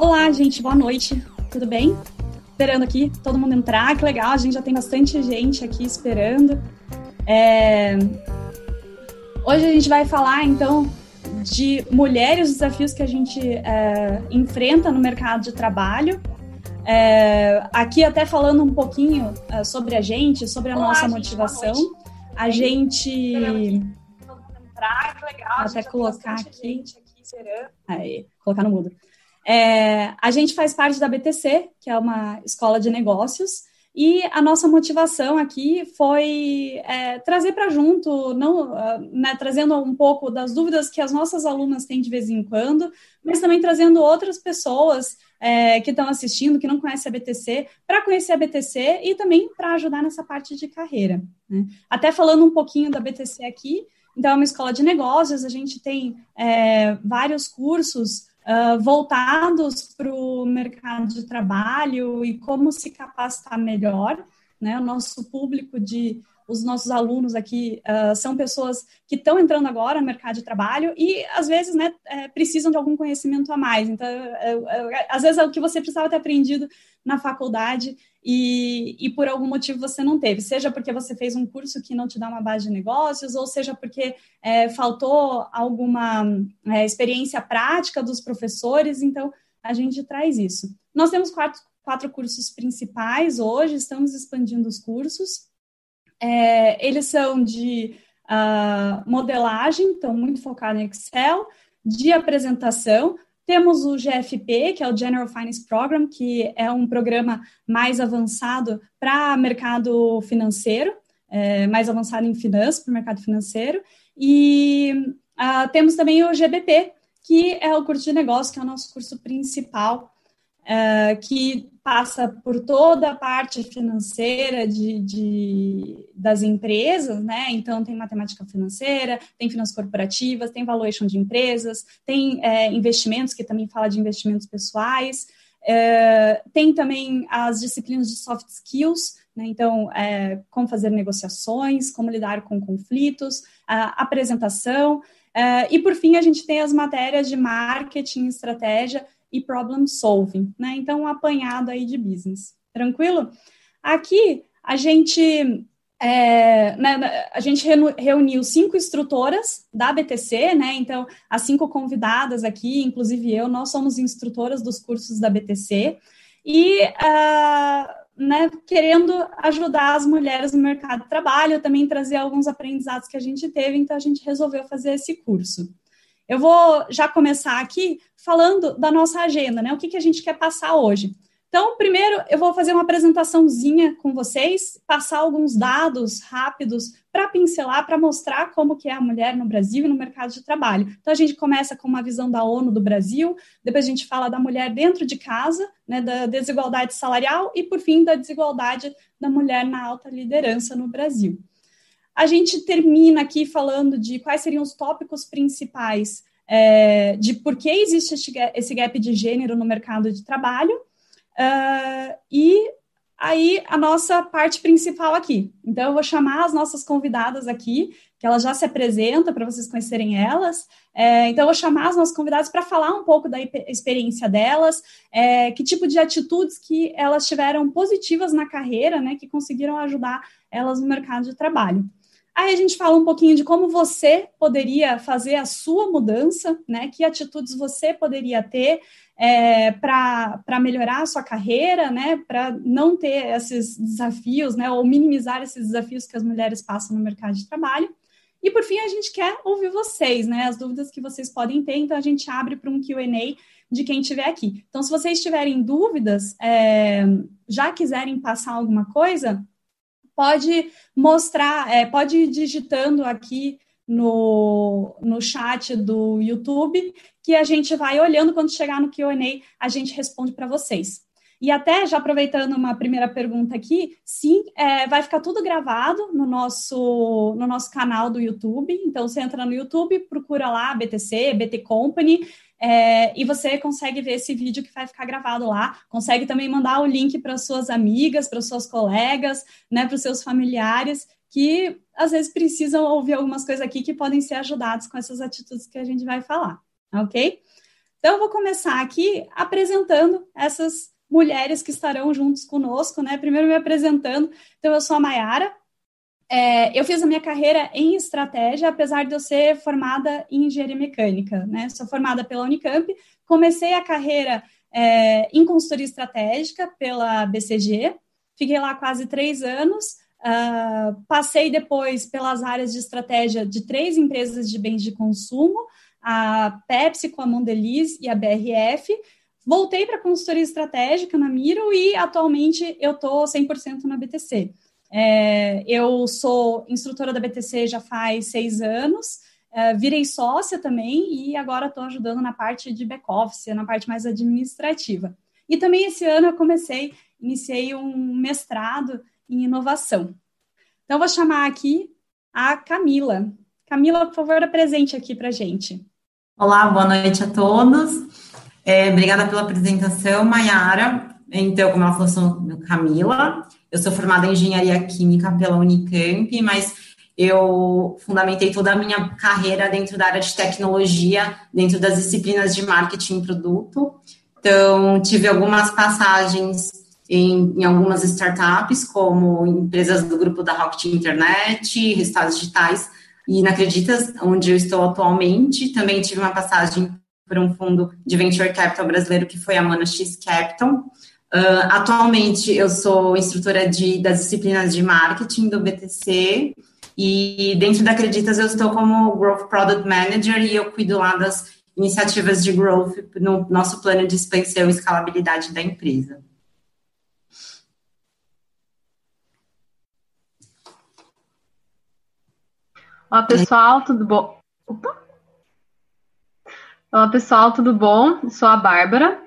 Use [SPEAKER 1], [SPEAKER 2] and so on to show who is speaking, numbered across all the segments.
[SPEAKER 1] Olá, gente, boa noite. Tudo bem? Esperando aqui todo mundo entrar, que legal, a gente já tem bastante gente aqui esperando. É... Hoje a gente vai falar, então, de mulheres, os desafios que a gente é, enfrenta no mercado de trabalho. É, aqui até falando um pouquinho é, sobre a gente, sobre a Olá, nossa motivação. A gente. Entrar, legal, até colocar aqui. aqui Aí, colocar no mudo. É, a gente faz parte da BTC, que é uma escola de negócios, e a nossa motivação aqui foi é, trazer para junto, não, ah, né, trazendo um pouco das dúvidas que as nossas alunas têm de vez em quando, mas também trazendo outras pessoas é, que estão assistindo, que não conhecem a BTC, para conhecer a BTC e também para ajudar nessa parte de carreira. Né? Até falando um pouquinho da BTC aqui, então é uma escola de negócios, a gente tem é, vários cursos uh, voltados para o mercado de trabalho e como se capacitar melhor. Né? O nosso público de os nossos alunos aqui uh, são pessoas que estão entrando agora no mercado de trabalho e, às vezes, né, é, precisam de algum conhecimento a mais. Então, é, é, às vezes, é o que você precisava ter aprendido na faculdade e, e, por algum motivo você não teve, seja porque você fez um curso que não te dá uma base de negócios, ou seja porque é, faltou alguma é, experiência prática dos professores, então a gente traz isso. Nós temos quatro, quatro cursos principais hoje, estamos expandindo os cursos. É, eles são de uh, modelagem, então muito focado em Excel, de apresentação. Temos o GFP, que é o General Finance Program, que é um programa mais avançado para mercado financeiro, é, mais avançado em finanças, para o mercado financeiro. E uh, temos também o GBP, que é o curso de negócio, que é o nosso curso principal, uh, que passa por toda a parte financeira de, de, das empresas, né? Então, tem matemática financeira, tem finanças corporativas, tem valuation de empresas, tem é, investimentos, que também fala de investimentos pessoais, é, tem também as disciplinas de soft skills, né? Então, é, como fazer negociações, como lidar com conflitos, apresentação, é, e por fim, a gente tem as matérias de marketing, estratégia e problem solving, né? Então, um apanhado aí de business. Tranquilo? Aqui a gente é, né, a gente reuniu cinco instrutoras da BTC, né? Então, as cinco convidadas aqui, inclusive eu, nós somos instrutoras dos cursos da BTC e uh, né, querendo ajudar as mulheres no mercado de trabalho, também trazer alguns aprendizados que a gente teve, então a gente resolveu fazer esse curso. Eu vou já começar aqui falando da nossa agenda, né? O que, que a gente quer passar hoje. Então, primeiro, eu vou fazer uma apresentaçãozinha com vocês, passar alguns dados rápidos para pincelar, para mostrar como que é a mulher no Brasil e no mercado de trabalho. Então, a gente começa com uma visão da ONU do Brasil, depois a gente fala da mulher dentro de casa, né, da desigualdade salarial e, por fim, da desigualdade da mulher na alta liderança no Brasil. A gente termina aqui falando de quais seriam os tópicos principais é, de por que existe esse gap de gênero no mercado de trabalho uh, e aí a nossa parte principal aqui. Então, eu vou chamar as nossas convidadas aqui, que elas já se apresentam para vocês conhecerem elas. É, então, eu vou chamar as nossas convidadas para falar um pouco da experiência delas, é, que tipo de atitudes que elas tiveram positivas na carreira, né, que conseguiram ajudar elas no mercado de trabalho. Aí a gente fala um pouquinho de como você poderia fazer a sua mudança, né? Que atitudes você poderia ter é, para melhorar a sua carreira, né? Para não ter esses desafios, né? Ou minimizar esses desafios que as mulheres passam no mercado de trabalho. E por fim, a gente quer ouvir vocês, né? As dúvidas que vocês podem ter, então a gente abre para um QA de quem estiver aqui. Então, se vocês tiverem dúvidas, é, já quiserem passar alguma coisa, pode mostrar, é, pode ir digitando aqui no, no chat do YouTube, que a gente vai olhando, quando chegar no QA, a gente responde para vocês. E até, já aproveitando uma primeira pergunta aqui, sim, é, vai ficar tudo gravado no nosso, no nosso canal do YouTube. Então, você entra no YouTube, procura lá BTC, BT Company, é, e você consegue ver esse vídeo que vai ficar gravado lá. Consegue também mandar o link para suas amigas, para suas colegas, né, para os seus familiares, que às vezes precisam ouvir algumas coisas aqui que podem ser ajudados com essas atitudes que a gente vai falar, ok? Então, eu vou começar aqui apresentando essas mulheres que estarão juntos conosco, né? Primeiro me apresentando. Então, eu sou a Mayara. É, eu fiz a minha carreira em estratégia, apesar de eu ser formada em engenharia mecânica, né? Sou formada pela Unicamp. Comecei a carreira é, em consultoria estratégica pela BCG. Fiquei lá quase três anos. Uh, passei depois pelas áreas de estratégia de três empresas de bens de consumo, a Pepsi com a Mondeliz e a BRF. Voltei para consultoria estratégica na Miro e atualmente eu estou 100% na BTC. É, eu sou instrutora da BTC já faz seis anos, é, virei sócia também e agora estou ajudando na parte de back-office, na parte mais administrativa. E também esse ano eu comecei, iniciei um mestrado em inovação. Então, vou chamar aqui a Camila. Camila, por favor, apresente aqui para gente.
[SPEAKER 2] Olá, boa noite a todos. É, obrigada pela apresentação, Mayara. Então, como ela falou, sou Camila. Eu sou formada em Engenharia Química pela Unicamp, mas eu fundamentei toda a minha carreira dentro da área de tecnologia, dentro das disciplinas de marketing e produto. Então, tive algumas passagens em, em, algumas startups, como empresas do grupo da Rocket Internet, resultados digitais, e na Acreditas, onde eu estou atualmente, também tive uma passagem por um fundo de venture capital brasileiro, que foi a Mana X Capital. Uh, atualmente, eu sou instrutora de, das disciplinas de marketing do BTC, e dentro da Acreditas eu estou como Growth Product Manager e eu cuido lá das iniciativas de growth no nosso plano de expansão e escalabilidade da empresa.
[SPEAKER 3] Olá, pessoal, tudo bom? Opa. Olá, pessoal, tudo bom? Sou a Bárbara,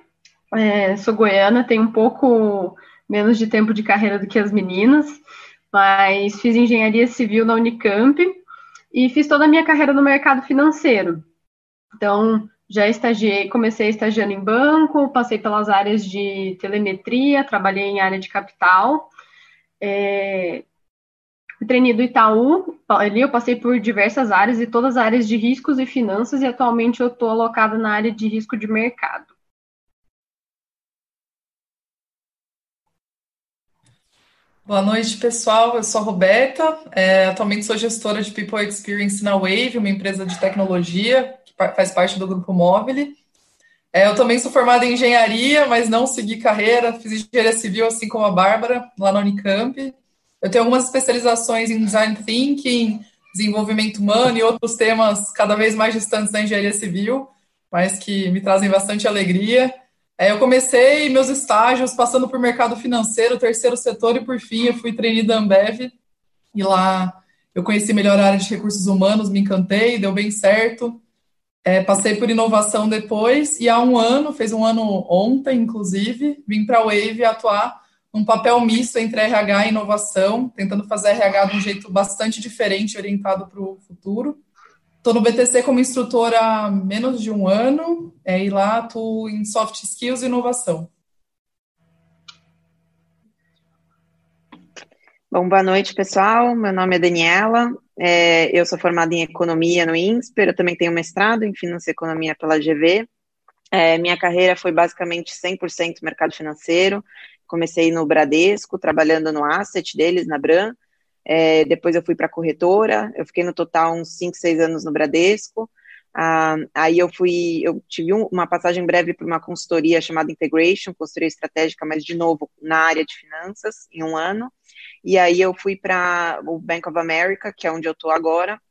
[SPEAKER 3] é, sou goiana, tenho um pouco menos de tempo de carreira do que as meninas, mas fiz engenharia civil na Unicamp e fiz toda a minha carreira no mercado financeiro. Então, já estagiei, comecei estagiando em banco, passei pelas áreas de telemetria, trabalhei em área de capital, é, Treinei do Itaú, ali eu passei por diversas áreas e todas as áreas de riscos e finanças, e atualmente eu estou alocada na área de risco de mercado.
[SPEAKER 4] Boa noite, pessoal. Eu sou a Roberta, é, atualmente sou gestora de People Experience na Wave, uma empresa de tecnologia que faz parte do grupo Móvel. É, eu também sou formada em engenharia, mas não segui carreira, fiz engenharia civil, assim como a Bárbara, lá na Unicamp. Eu tenho algumas especializações em design thinking, desenvolvimento humano e outros temas cada vez mais distantes da engenharia civil, mas que me trazem bastante alegria. É, eu comecei meus estágios passando por mercado financeiro, terceiro setor, e por fim eu fui trainee da Ambev. E lá eu conheci melhor a área de recursos humanos, me encantei, deu bem certo. É, passei por inovação depois, e há um ano, fez um ano ontem, inclusive, vim para a Wave atuar um papel misto entre RH e inovação, tentando fazer RH de um jeito bastante diferente, orientado para o futuro. Estou no BTC como instrutora há menos de um ano, é, e lá atuo em soft skills e inovação.
[SPEAKER 5] Bom, boa noite, pessoal. Meu nome é Daniela, é, eu sou formada em Economia no INSPER, eu também tenho mestrado em Finança e Economia pela GV. É, minha carreira foi basicamente 100% mercado financeiro, comecei no Bradesco, trabalhando no asset deles, na Bran. É, depois eu fui para corretora, eu fiquei no total uns 5, 6 anos no Bradesco. Ah, aí eu fui, eu tive um, uma passagem breve para uma consultoria chamada Integration, consultoria estratégica, mas de novo na área de finanças, em um ano. E aí eu fui para o Bank of America, que é onde eu estou agora,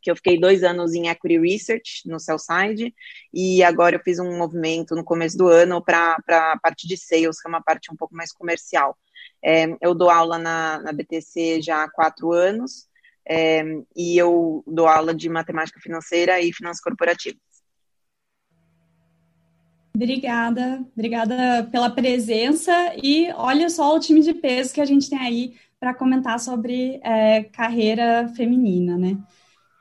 [SPEAKER 5] que eu fiquei dois anos em Equity Research no Side e agora eu fiz um movimento no começo do ano para a parte de sales, que é uma parte um pouco mais comercial. É, eu dou aula na, na BTC já há quatro anos, é, e eu dou aula de matemática financeira e finanças corporativas.
[SPEAKER 1] Obrigada, obrigada pela presença e olha só o time de peso que a gente tem aí para comentar sobre é, carreira feminina, né?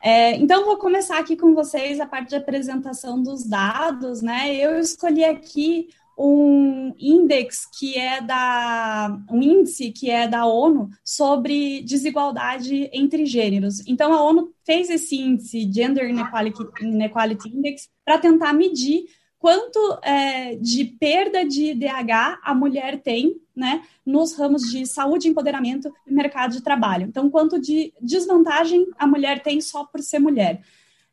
[SPEAKER 1] É, então, vou começar aqui com vocês a parte de apresentação dos dados, né? Eu escolhi aqui um índice que é da um índice que é da ONU sobre desigualdade entre gêneros. Então a ONU fez esse índice Gender Inequality, Inequality Index para tentar medir quanto é, de perda de IDH a mulher tem né, nos ramos de saúde, empoderamento e mercado de trabalho. Então, quanto de desvantagem a mulher tem só por ser mulher.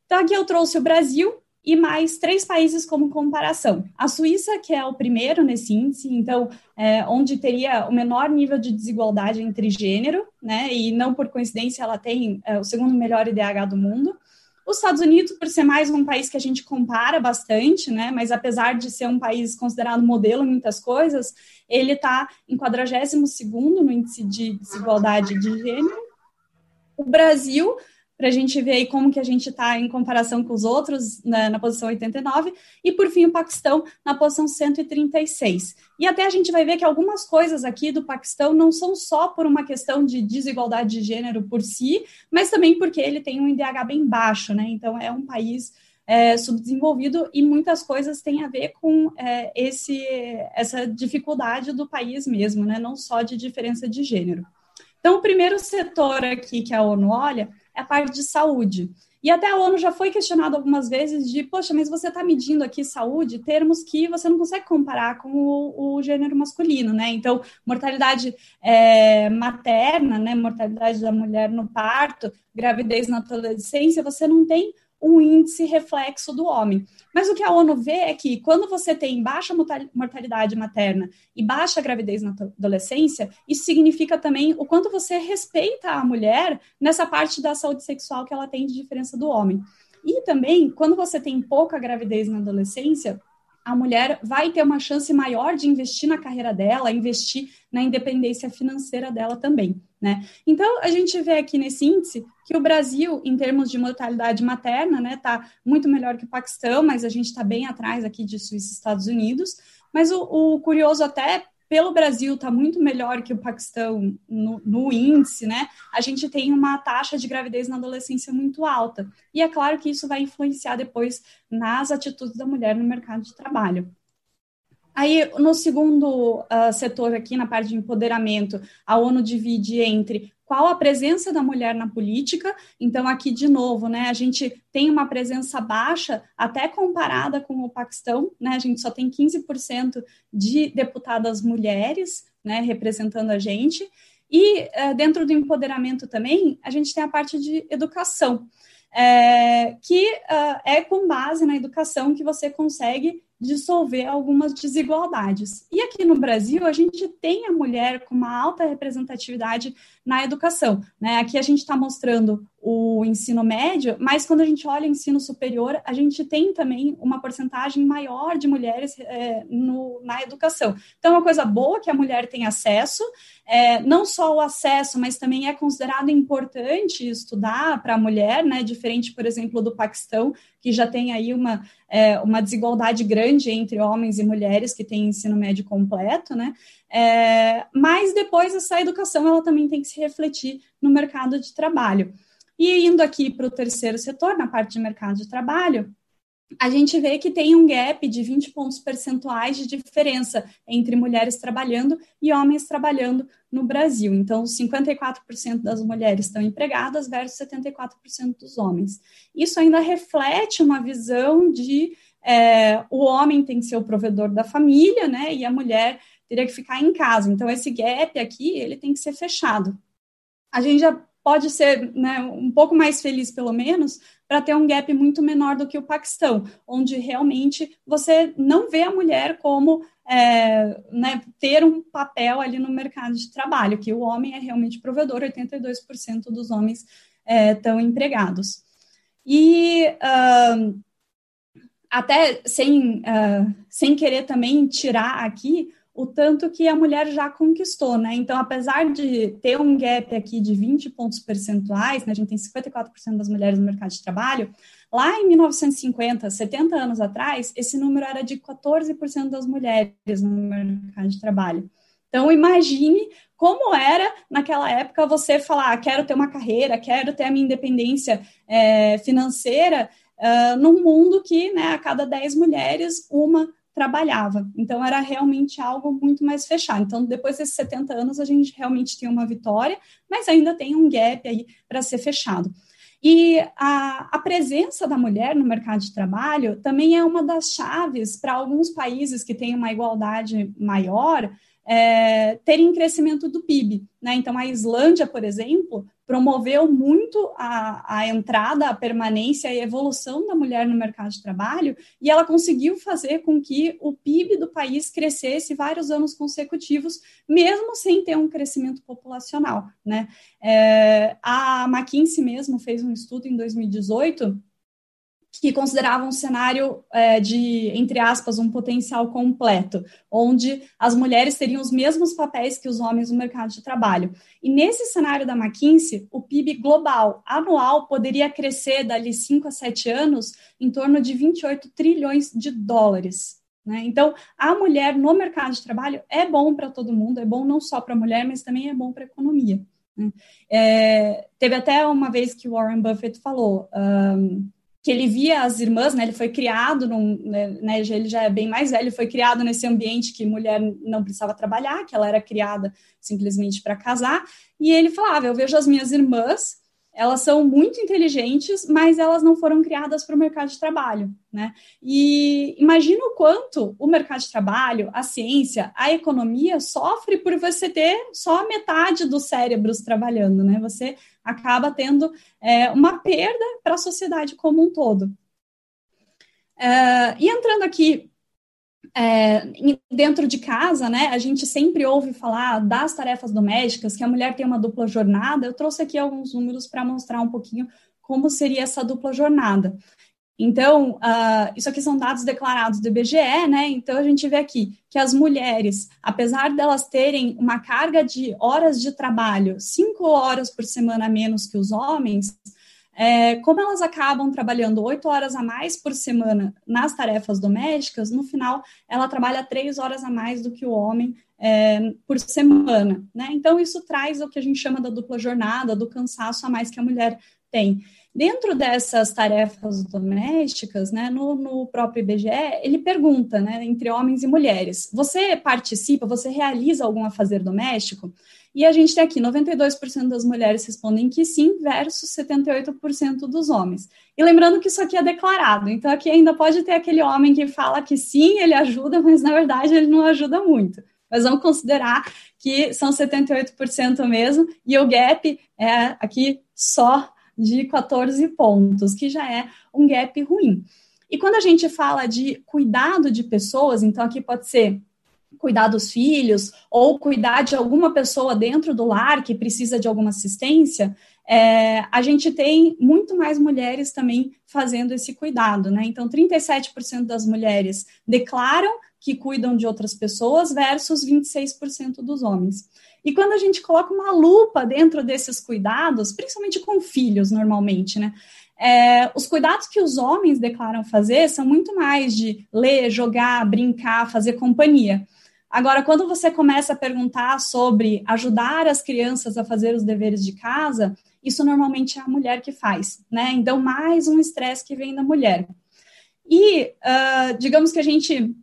[SPEAKER 1] Então, aqui eu trouxe o Brasil e mais três países como comparação. A Suíça, que é o primeiro nesse índice, então, é, onde teria o menor nível de desigualdade entre gênero, né, e não por coincidência ela tem é, o segundo melhor IDH do mundo. Os Estados Unidos, por ser mais um país que a gente compara bastante, né, mas apesar de ser um país considerado modelo em muitas coisas, ele está em 42º no índice de desigualdade de gênero. O Brasil para a gente ver aí como que a gente está em comparação com os outros na, na, posição 89, e por fim o Paquistão na posição 136. E até a gente vai ver que algumas coisas aqui do Paquistão não são só por uma questão de desigualdade de gênero por si, mas também porque ele tem um IDH bem baixo, né? Então é um país é, subdesenvolvido e muitas coisas têm a ver com é, esse, essa dificuldade do país mesmo, né? Não só de diferença de gênero. Então, o primeiro setor aqui que a ONU olha é a parte de saúde. E até a ONU já foi questionado algumas vezes de, poxa, mas você está medindo aqui saúde, termos que você não consegue comparar com o, o gênero masculino, né? Então, mortalidade é, materna, né? Mortalidade da mulher no parto, gravidez na adolescência, você não tem um índice reflexo do homem. Mas o que a ONU vê é que quando você tem baixa mortalidade materna e baixa gravidez na adolescência, isso significa também o quanto você respeita a mulher nessa parte da saúde sexual que ela tem de diferença do homem. E também, quando você tem pouca gravidez na adolescência, a mulher vai ter uma chance maior de investir na carreira dela, investir na independência financeira dela também, né? Então, a gente vê aqui nesse índice que o Brasil, em termos de mortalidade materna, né, tá muito melhor que o Paquistão, mas a gente está bem atrás aqui de Suíça e Estados Unidos. Mas o, o curioso até pelo Brasil estar tá muito melhor que o Paquistão no, no, índice, né? A gente tem uma taxa de gravidez na adolescência muito alta. E é claro que isso vai influenciar depois nas atitudes da mulher no mercado de trabalho. Aí, no segundo uh, setor aqui, na parte de empoderamento, a ONU divide entre qual a presença da mulher na política. Então, aqui de novo, né, a gente tem uma presença baixa, até comparada com o Paquistão, né, a gente só tem 15% de deputadas mulheres, né, representando a gente. E uh, dentro do empoderamento também, a gente tem a parte de educação, é, que uh, é com base na educação que você consegue dissolver algumas desigualdades. E aqui no Brasil, a gente tem a mulher com uma alta representatividade na educação. Né? Aqui a gente está mostrando o ensino médio, mas quando a gente olha o ensino superior, a gente tem também uma porcentagem maior de mulheres é, no, na educação. Então, é uma coisa boa que a mulher tem acesso, é, não só o acesso, mas também é considerado importante estudar para a mulher, né? Diferente, por exemplo, do Paquistão, que já tem aí uma, é, uma desigualdade grande entre homens e mulheres que têm ensino médio completo, né? Mas depois essa educação ela também tem que se refletir no mercado de trabalho. E indo aqui para o terceiro setor, na parte de mercado de trabalho, a gente vê que tem um gap de 20 pontos percentuais de diferença entre mulheres trabalhando e homens trabalhando no Brasil. Então, 54% das mulheres estão empregadas versus 74% dos homens. Isso ainda reflete uma visão de é, o homem tem que ser o provedor da família, né? E a mulher teria que ficar em casa. Então, esse gap aqui, ele tem que ser fechado. A gente já pode ser né, um pouco mais feliz, pelo menos, para ter um gap muito menor do que o Paquistão, onde realmente você não vê a mulher como é, né, ter um papel ali no mercado de trabalho, que o homem é realmente provedor, 82% dos homens estão é, empregados. E uh, até sem, uh, sem querer também tirar aqui o tanto que a mulher já conquistou, né? Então, apesar de ter um gap aqui de 20 pontos percentuais, né, a gente tem 54% das mulheres no mercado de trabalho, lá em 1950, 70 anos atrás, esse número era de 14% das mulheres no mercado de trabalho. Então, imagine como era naquela época você falar: ah, quero ter uma carreira, quero ter a minha independência é, financeira, uh, num mundo que, né, a cada 10 mulheres, uma trabalhava. Então, era realmente algo muito mais fechado. Então, depois desses 70 anos, a gente realmente tem uma vitória, mas ainda tem um gap aí para ser fechado. E a, a, presença da mulher no mercado de trabalho também é uma das chaves para alguns países que têm uma igualdade maior é, terem crescimento do PIB. Né? Então, a Islândia, por exemplo, promoveu muito a, a entrada, a permanência e a evolução da mulher no mercado de trabalho, e ela conseguiu fazer com que o PIB do país crescesse vários anos consecutivos, mesmo sem ter um crescimento populacional. Né? É, a McKinsey mesmo fez um estudo em 2018 que considerava um cenário é, de, entre aspas, um potencial completo, onde as mulheres teriam os mesmos papéis que os homens no mercado de trabalho. E nesse cenário da McKinsey, o PIB global anual poderia crescer dali 5 a 7 anos em torno de 28 trilhões de dólares. Né? Então, a mulher no mercado de trabalho é bom para todo mundo, é bom não só para a mulher, mas também é bom para a economia. Né? É, teve até uma vez que Warren Buffett falou. Um, que ele via as irmãs, né? Ele foi criado, num, né, né ele já é bem mais velho, foi criado nesse ambiente que mulher não precisava trabalhar, que ela era criada simplesmente para casar, e ele falava: Eu vejo as minhas irmãs elas são muito inteligentes, mas elas não foram criadas para o mercado de trabalho, né? E imagina o quanto o mercado de trabalho, a ciência, a economia sofre por você ter só metade dos cérebros trabalhando, né? Você acaba tendo é, uma perda para a sociedade como um todo. É, e entrando aqui é, dentro de casa, né, a gente sempre ouve falar das tarefas domésticas, que a mulher tem uma dupla jornada. Eu trouxe aqui alguns números para mostrar um pouquinho como seria essa dupla jornada. Então, uh, isso aqui são dados declarados do IBGE, né? Então, a gente vê aqui que as mulheres, apesar delas terem uma carga de horas de trabalho, cinco horas por semana a menos que os homens, é, como elas acabam trabalhando oito horas a mais por semana nas tarefas domésticas, no final ela trabalha três horas a mais do que o homem é, por semana, né? Então isso traz o que a gente chama da dupla jornada, do cansaço a mais que a mulher tem. Dentro dessas tarefas domésticas, né, no, no, próprio IBGE, ele pergunta, né, entre homens e mulheres, você participa, você realiza algum afazer doméstico? E a gente tem aqui 92% das mulheres respondem que sim, versus 78% dos homens. E lembrando que isso aqui é declarado, então aqui ainda pode ter aquele homem que fala que sim, ele ajuda, mas na verdade ele não ajuda muito. Mas vamos considerar que são 78% mesmo, e o gap é aqui só de 14 pontos, que já é um gap ruim. E quando a gente fala de cuidado de pessoas, então aqui pode ser cuidar dos filhos ou cuidar de alguma pessoa dentro do lar que precisa de alguma assistência, é, a gente tem muito mais mulheres também fazendo esse cuidado, né? Então, 37% das mulheres declaram que cuidam de outras pessoas versus 26% dos homens. E quando a gente coloca uma lupa dentro desses cuidados, principalmente com filhos, normalmente, né? É, os cuidados que os homens declaram fazer são muito mais de ler, jogar, brincar, fazer companhia. Agora, quando você começa a perguntar sobre ajudar as crianças a fazer os deveres de casa, isso normalmente é a mulher que faz, né? Então, mais um estresse que vem da mulher. E uh, digamos que a gente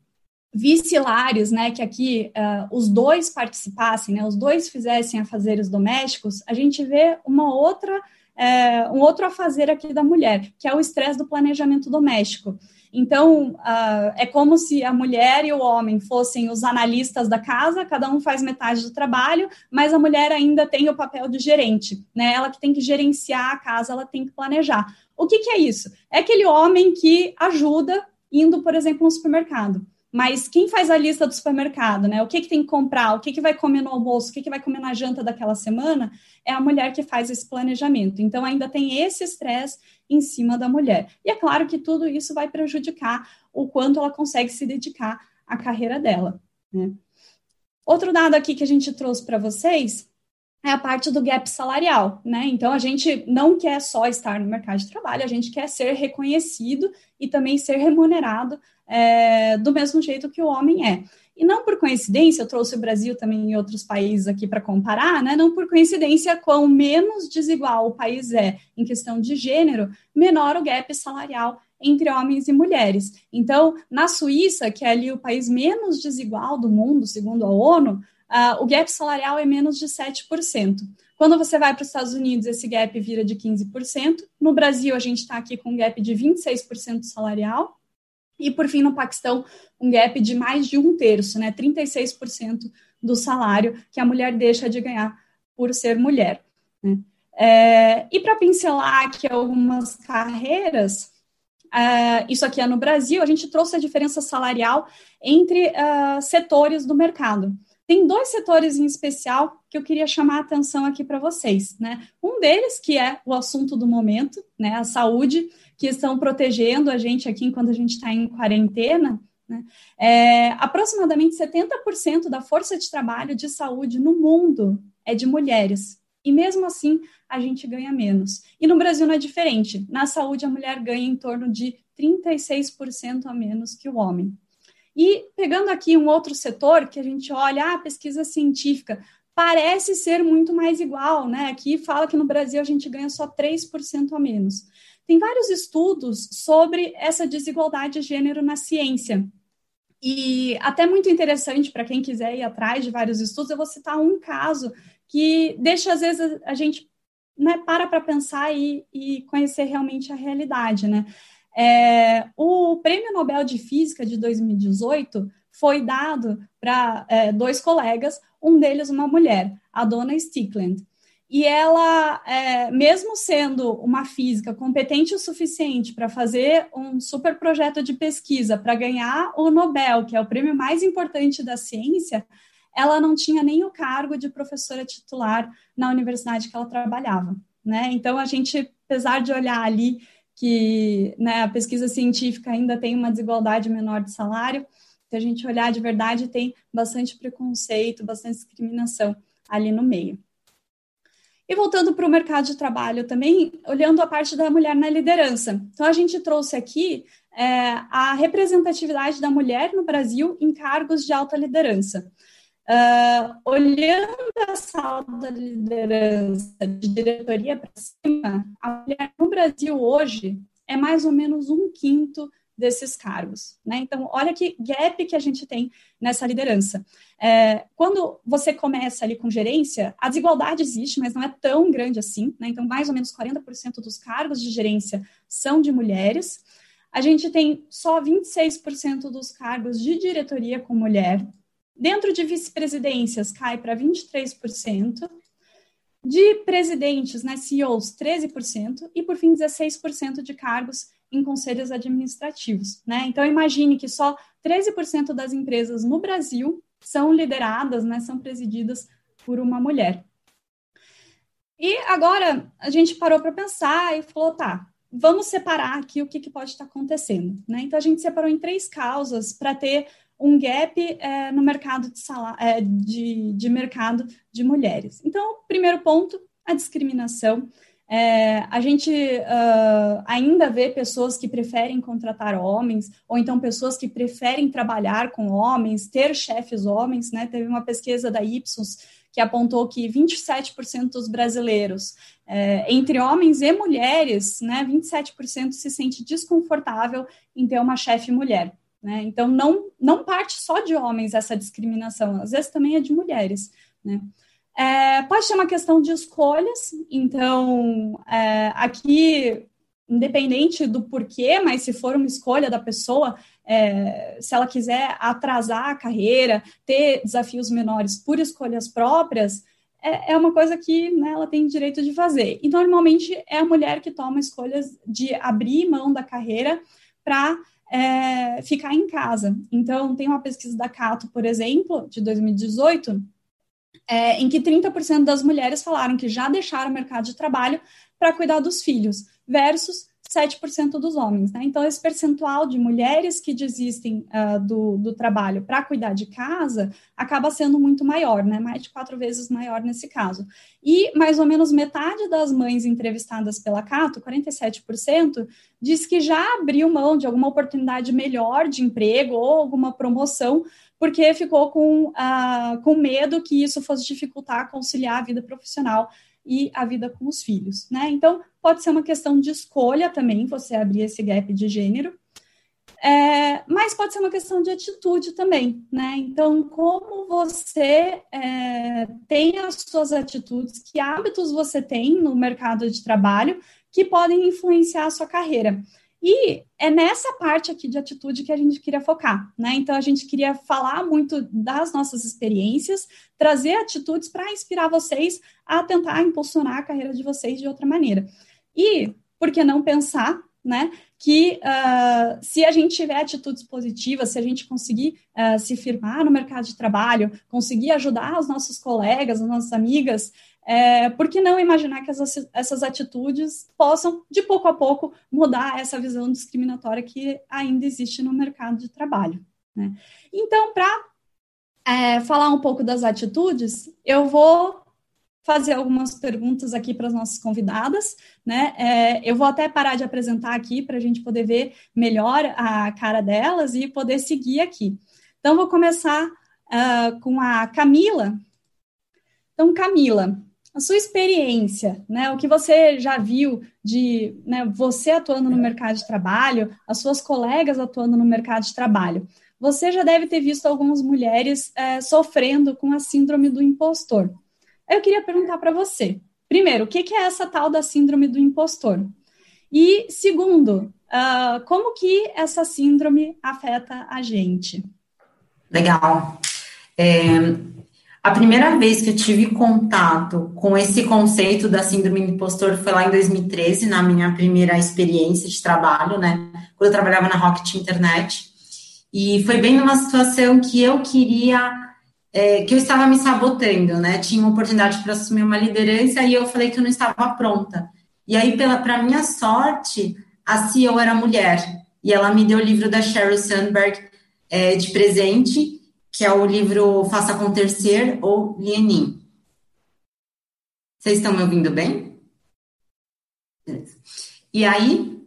[SPEAKER 1] visse lares, né, que aqui uh, os dois participassem, né, os dois fizessem afazeres domésticos, a gente vê uma outra, uh, um outro afazer aqui da mulher, que é o estresse do planejamento doméstico. Então, uh, é como se a mulher e o homem fossem os analistas da casa, cada um faz metade do trabalho, mas a mulher ainda tem o papel de gerente, né? Ela que tem que gerenciar a casa, ela tem que planejar. O que, que é isso? É aquele homem que ajuda indo, por exemplo, no supermercado. Mas quem faz a lista do supermercado, né? O que, que tem que comprar, o que, que vai comer no almoço, o que, que vai comer na janta daquela semana, é a mulher que faz esse planejamento. Então, ainda tem esse estresse em cima da mulher. E é claro que tudo isso vai prejudicar o quanto ela consegue se dedicar à carreira dela. Né? Outro dado aqui que a gente trouxe para vocês é a parte do gap salarial, né? Então a gente não quer só estar no mercado de trabalho, a gente quer ser reconhecido e também ser remunerado é, do mesmo jeito que o homem é. E não por coincidência, eu trouxe o Brasil também e outros países aqui para comparar, né? Não por coincidência, quão menos desigual o país é em questão de gênero, menor o gap salarial entre homens e mulheres. Então, na Suíça, que é ali o país menos desigual do mundo, segundo a ONU, uh, o gap salarial é menos de 7%. Quando você vai para os Estados Unidos, esse gap vira de 15%. No Brasil, a gente está aqui com um gap de 26% salarial. E, por fim, no Paquistão, um gap de mais de um terço, né? 36% do salário que a mulher deixa de ganhar por ser mulher. Né? É, e para pincelar aqui algumas carreiras, uh, isso aqui é no Brasil, a gente trouxe a diferença salarial entre uh, setores do mercado. Tem dois setores em especial que eu queria chamar a atenção aqui para vocês, né? Um deles, que é o assunto do momento, né? A saúde, que estão protegendo a gente aqui enquanto a gente está em quarentena. Né? É, aproximadamente 70% da força de trabalho de saúde no mundo é de mulheres. E mesmo assim, a gente ganha menos. E no Brasil não é diferente. Na saúde, a mulher ganha em torno de 36% a menos que o homem. E pegando aqui um outro setor que a gente olha, a ah, pesquisa científica, parece ser muito mais igual, né? Aqui fala que no Brasil a gente ganha só 3% a menos. Tem vários estudos sobre essa desigualdade de gênero na ciência. E até muito interessante para quem quiser ir atrás de vários estudos, eu vou citar um caso que deixa, às vezes, a gente né, para para pensar e, e conhecer realmente a realidade, né? É, o Prêmio Nobel de Física de 2018 foi dado para é, dois colegas, um deles uma mulher, a dona Stickland. E ela, é, mesmo sendo uma física competente o suficiente para fazer um super projeto de pesquisa para ganhar o Nobel, que é o prêmio mais importante da ciência, ela não tinha nem o cargo de professora titular na universidade que ela trabalhava. Né? Então, a gente, apesar de olhar ali que né, a pesquisa científica ainda tem uma desigualdade menor de salário. Se a gente olhar de verdade, tem bastante preconceito, bastante discriminação ali no meio. E voltando para o mercado de trabalho também, olhando a parte da mulher na liderança. Então, a gente trouxe aqui é, a representatividade da mulher no Brasil em cargos de alta liderança. Uh, olhando a sala da liderança de diretoria para cima, a mulher no Brasil hoje é mais ou menos um quinto desses cargos. Né? Então, olha que gap que a gente tem nessa liderança. É, quando você começa ali com gerência, a desigualdade existe, mas não é tão grande assim. Né? Então, mais ou menos 40% dos cargos de gerência são de mulheres. A gente tem só 26% dos cargos de diretoria com mulher. Dentro de vice-presidências, cai para 23%. De presidentes, né, CEOs, 13%. E, por fim, 16% de cargos em conselhos administrativos. Né? Então, imagine que só 13% das empresas no Brasil são lideradas, né, são presididas por uma mulher. E agora a gente parou para pensar e falou: tá, vamos separar aqui o que, que pode estar acontecendo. Né? Então, a gente separou em três causas para ter um gap é, no mercado de, salário, é, de, de mercado de mulheres. Então, primeiro ponto, a discriminação. É, a gente uh, ainda vê pessoas que preferem contratar homens, ou então pessoas que preferem trabalhar com homens, ter chefes homens, né? Teve uma pesquisa da Ipsos que apontou que 27% dos brasileiros, é, entre homens e mulheres, né, 27% se sente desconfortável em ter uma chefe mulher. Né? Então, não, não parte só de homens essa discriminação, às vezes também é de mulheres. Né? É, pode ser uma questão de escolhas, então, é, aqui, independente do porquê, mas se for uma escolha da pessoa, é, se ela quiser atrasar a carreira, ter desafios menores por escolhas próprias, é, é uma coisa que né, ela tem direito de fazer. E normalmente é a mulher que toma escolhas de abrir mão da carreira para é, ficar em casa. Então, tem uma pesquisa da Cato, por exemplo, de 2018, é, em que 30% das mulheres falaram que já deixaram o mercado de trabalho para cuidar dos filhos, versus 7% dos homens. Né? Então, esse percentual de mulheres que desistem uh, do, do trabalho para cuidar de casa acaba sendo muito maior, né? mais de quatro vezes maior nesse caso. E mais ou menos metade das mães entrevistadas pela Cato, 47%, diz que já abriu mão de alguma oportunidade melhor de emprego ou alguma promoção porque ficou com, uh, com medo que isso fosse dificultar conciliar a vida profissional e a vida com os filhos, né? Então, pode ser uma questão de escolha também, você abrir esse gap de gênero. é, mas pode ser uma questão de atitude também, né? Então, como você é, tem as suas atitudes, que hábitos você tem no mercado de trabalho que podem influenciar a sua carreira. E é nessa parte aqui de atitude que a gente queria focar, né? Então a gente queria falar muito das nossas experiências, trazer atitudes para inspirar vocês a tentar impulsionar a carreira de vocês de outra maneira. E por que não pensar, né? Que uh, se a gente tiver atitudes positivas, se a gente conseguir uh, se firmar no mercado de trabalho, conseguir ajudar os nossos colegas, as nossas amigas, é, por que não imaginar que essas, essas atitudes possam, de pouco a pouco, mudar essa visão discriminatória que ainda existe no mercado de trabalho? Né? Então, para é, falar um pouco das atitudes, eu vou fazer algumas perguntas aqui para as nossas convidadas, né? É, eu vou até parar de apresentar aqui para a gente poder ver melhor a cara delas e poder seguir aqui. Então, vou começar uh, com a Camila. Então, Camila, a sua experiência, né? O que você já viu de né, você atuando no mercado de trabalho, as suas colegas atuando no mercado de trabalho. Você já deve ter visto algumas mulheres é, sofrendo com a síndrome do impostor. Eu queria perguntar para você, primeiro, o que é essa tal da síndrome do impostor? E segundo, uh, como que essa síndrome afeta a gente?
[SPEAKER 2] Legal. É, a primeira vez que eu tive contato com esse conceito da síndrome do impostor foi lá em 2013, na minha primeira experiência de trabalho, né? Quando eu trabalhava na Rocket Internet. E foi bem numa situação que eu queria, é, que eu estava me sabotando, né? Tinha uma oportunidade para assumir uma liderança e eu falei que eu não estava pronta. E aí, para minha sorte, a CEO era mulher. E ela me deu o livro da Sheryl Sandberg é, de presente que é o livro Faça Acontecer ou Lenin. Vocês estão me ouvindo bem? E aí,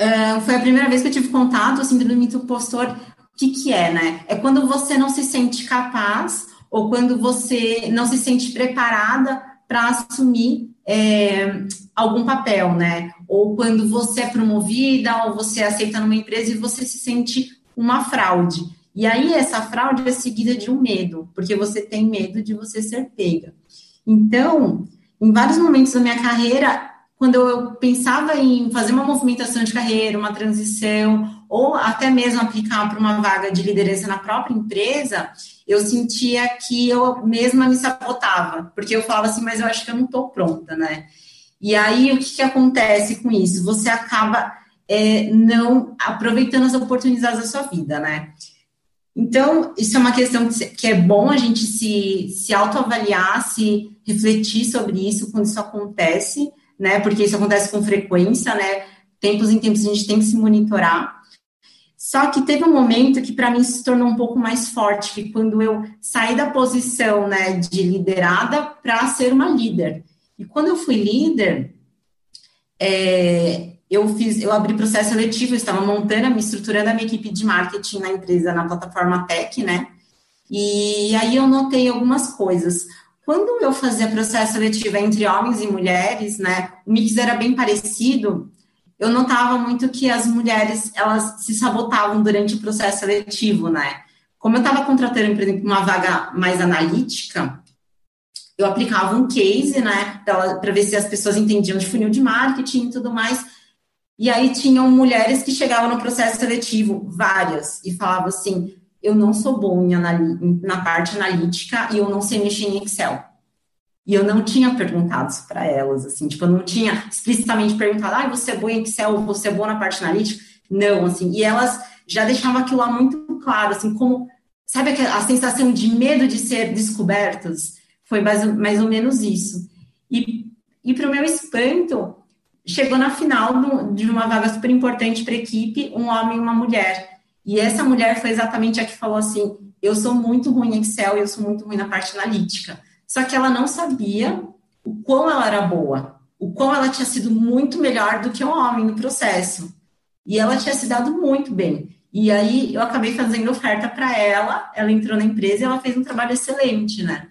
[SPEAKER 2] uh, foi a primeira vez que eu tive contato, assim, do limite opositor. O que que é, né? É quando você não se sente capaz ou quando você não se sente preparada para assumir é, algum papel, né? Ou quando você é promovida ou você aceita numa empresa e você se sente uma fraude. E aí essa fraude é seguida de um medo, porque você tem medo de você ser pega. Então, em vários momentos da minha carreira, quando eu pensava em fazer uma movimentação de carreira, uma transição, ou até mesmo aplicar para uma vaga de liderança na própria empresa, eu sentia que eu mesma me sabotava, porque eu falava assim, mas eu acho que eu não estou pronta, né? E aí, o que, que acontece com isso? Você acaba é, não aproveitando as oportunidades da sua vida, né? Então, isso é uma questão que é bom a gente se, se autoavaliar, se refletir sobre isso quando isso acontece, né? Porque isso acontece com frequência, né? Tempos em tempos a gente tem que se monitorar. Só que teve um momento que para mim se tornou um pouco mais forte, que quando eu saí da posição, né, de liderada para ser uma líder. E quando eu fui líder, é, eu fiz, eu abri processo seletivo, estava montando, me estruturando a minha equipe de marketing na empresa, na plataforma Tech, né? E aí eu notei algumas coisas. Quando eu fazia processo seletivo entre homens e mulheres, né, o mix era bem parecido, eu notava muito que as mulheres, elas se sabotavam durante o processo seletivo, né? Como eu estava contratando, por exemplo, uma vaga mais analítica, eu aplicava um case, né, para ver se as pessoas entendiam de funil de marketing e tudo mais, e aí tinham mulheres que chegavam no processo seletivo, várias, e falavam assim: eu não sou bom na parte analítica e eu não sei mexer em Excel. E eu não tinha perguntado isso para elas, assim, tipo, eu não tinha explicitamente perguntado, ah, você é boa em Excel, você é boa na parte analítica? Não, assim, e elas já deixavam aquilo lá muito claro, assim, como, sabe a sensação de medo de ser descobertas? Foi mais, mais ou menos isso. E, e para o meu espanto, chegou na final do, de uma vaga super importante para a equipe, um homem e uma mulher. E essa mulher foi exatamente a que falou assim: eu sou muito ruim em Excel, eu sou muito ruim na parte analítica. Só que ela não sabia o quão ela era boa, o quão ela tinha sido muito melhor do que o homem no processo. E ela tinha se dado muito bem. E aí eu acabei fazendo oferta para ela, ela entrou na empresa e ela fez um trabalho excelente, né?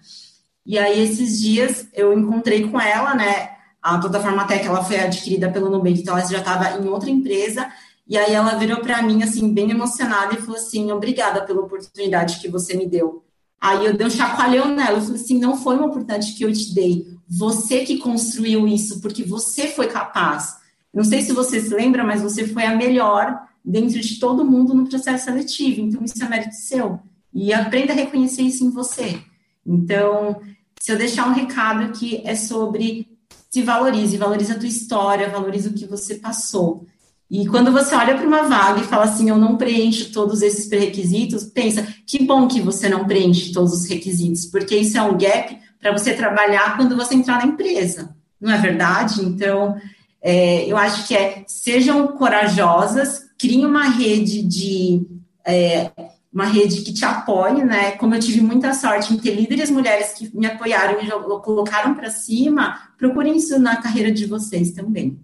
[SPEAKER 2] E aí esses dias eu encontrei com ela, né? A plataforma Tech ela foi adquirida pelo Nubank, então ela já estava em outra empresa. E aí ela virou para mim, assim, bem emocionada e falou assim: obrigada pela oportunidade que você me deu. Aí eu dei um chacoalhão nela, eu falei assim: não foi uma oportunidade que eu te dei, você que construiu isso, porque você foi capaz. Não sei se você se lembra, mas você foi a melhor dentro de todo mundo no processo seletivo, então isso é mérito seu. E aprenda a reconhecer isso em você. Então, se eu deixar um recado aqui, é sobre se valorize, valorize a tua história, valorize o que você passou. E quando você olha para uma vaga e fala assim, eu não preencho todos esses pré-requisitos, pensa, que bom que você não preenche todos os requisitos, porque isso é um gap para você trabalhar quando você entrar na empresa, não é verdade? Então, é, eu acho que é, sejam corajosas, criem uma rede de é, uma rede que te apoie, né? Como eu tive muita sorte em ter líderes mulheres que me apoiaram e colocaram para cima, procurem isso na carreira de vocês também.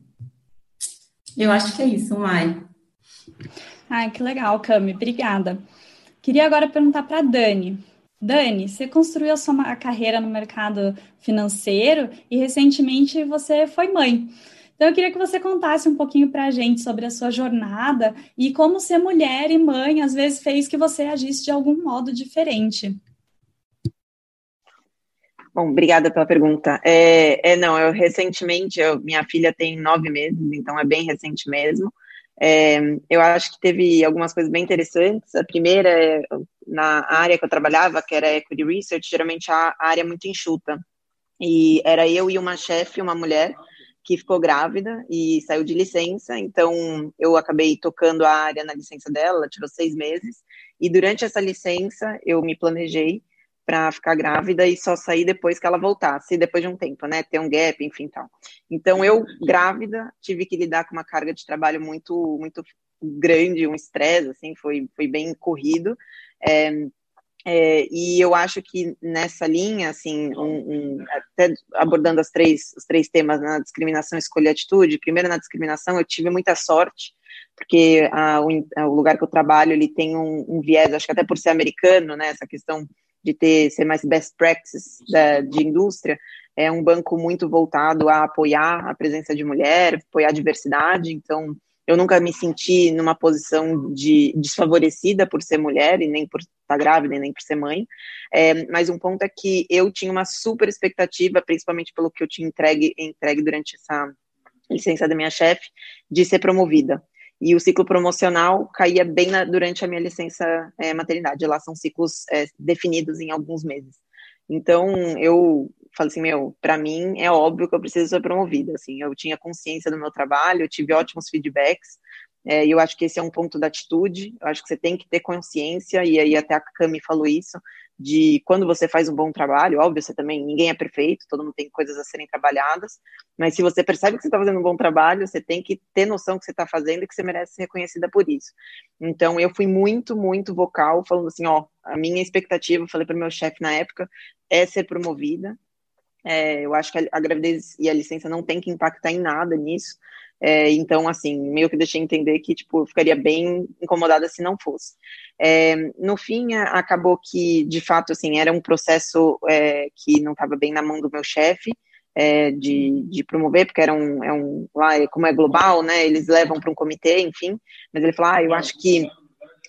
[SPEAKER 2] Eu acho que é isso, Mai.
[SPEAKER 1] Ai, que legal, Cami, obrigada. Queria agora perguntar para Dani. Dani, você construiu a sua carreira no mercado financeiro e recentemente você foi mãe. Então, eu queria que você contasse um pouquinho para a gente sobre a sua jornada e como ser mulher e mãe às vezes fez que você agisse de algum modo diferente.
[SPEAKER 5] Bom, obrigada pela pergunta. É, é não, eu recentemente, eu, minha filha tem nove meses, então é bem recente mesmo. É, eu acho que teve algumas coisas bem interessantes. A primeira é na área que eu trabalhava, que era Equity Research, geralmente a área é muito enxuta. E era eu e uma chefe, uma mulher, que ficou grávida e saiu de licença, então eu acabei tocando a área na licença dela, ela tirou seis meses, e durante essa licença eu me planejei para ficar grávida e só sair depois que ela voltasse, depois de um tempo, né, ter um gap, enfim, tal. Então eu, grávida, tive que lidar com uma carga de trabalho muito, muito grande, um estresse, assim, foi, foi bem corrido, é, é, e eu acho que nessa linha, assim, um, um, até abordando as três, os três temas na discriminação, escolha e atitude, primeiro na discriminação eu tive muita sorte, porque a, o, o, lugar que eu trabalho, ele tem um, um, viés, acho que até por ser americano, né, essa questão de ter, ser mais best practices da, de indústria, é um banco muito voltado a apoiar a presença de mulher, apoiar a diversidade, então eu nunca me senti numa posição de desfavorecida por ser mulher e nem por estar grávida e nem por ser mãe. É, mas um ponto é que eu tinha uma super expectativa, principalmente pelo que eu tinha entregue, entregue durante essa licença da minha chefe, de ser promovida. E o ciclo promocional caía bem na, durante a minha licença é, maternidade. Lá são ciclos é, definidos em alguns meses. Então, eu falei assim, meu, para mim é óbvio que eu preciso ser promovida, assim, eu tinha consciência do meu trabalho, eu tive ótimos feedbacks, é, e eu acho que esse é um ponto da atitude, eu acho que você tem que ter consciência, e aí até a Cami falou isso, de quando você faz um bom trabalho, óbvio, você também, ninguém é perfeito, todo mundo tem coisas a serem trabalhadas, mas se você percebe que você está fazendo um bom trabalho, você tem que ter noção que você está fazendo e que você merece ser reconhecida por isso. Então, eu fui muito, muito vocal, falando assim, ó, a minha expectativa, falei para meu chefe na época, é ser promovida, é, eu acho que a, gravidez e a licença não tem que impactar em nada nisso. É, então, assim, meio que deixei entender que, tipo, eu ficaria bem incomodada se não fosse. É, no fim, acabou que, de fato, assim, era um processo é, que não estava bem na mão do meu chefe, é, de, de, promover, porque era um, é um, lá, como é global, né, eles levam para um comitê, enfim, mas ele falou, ah, eu acho que,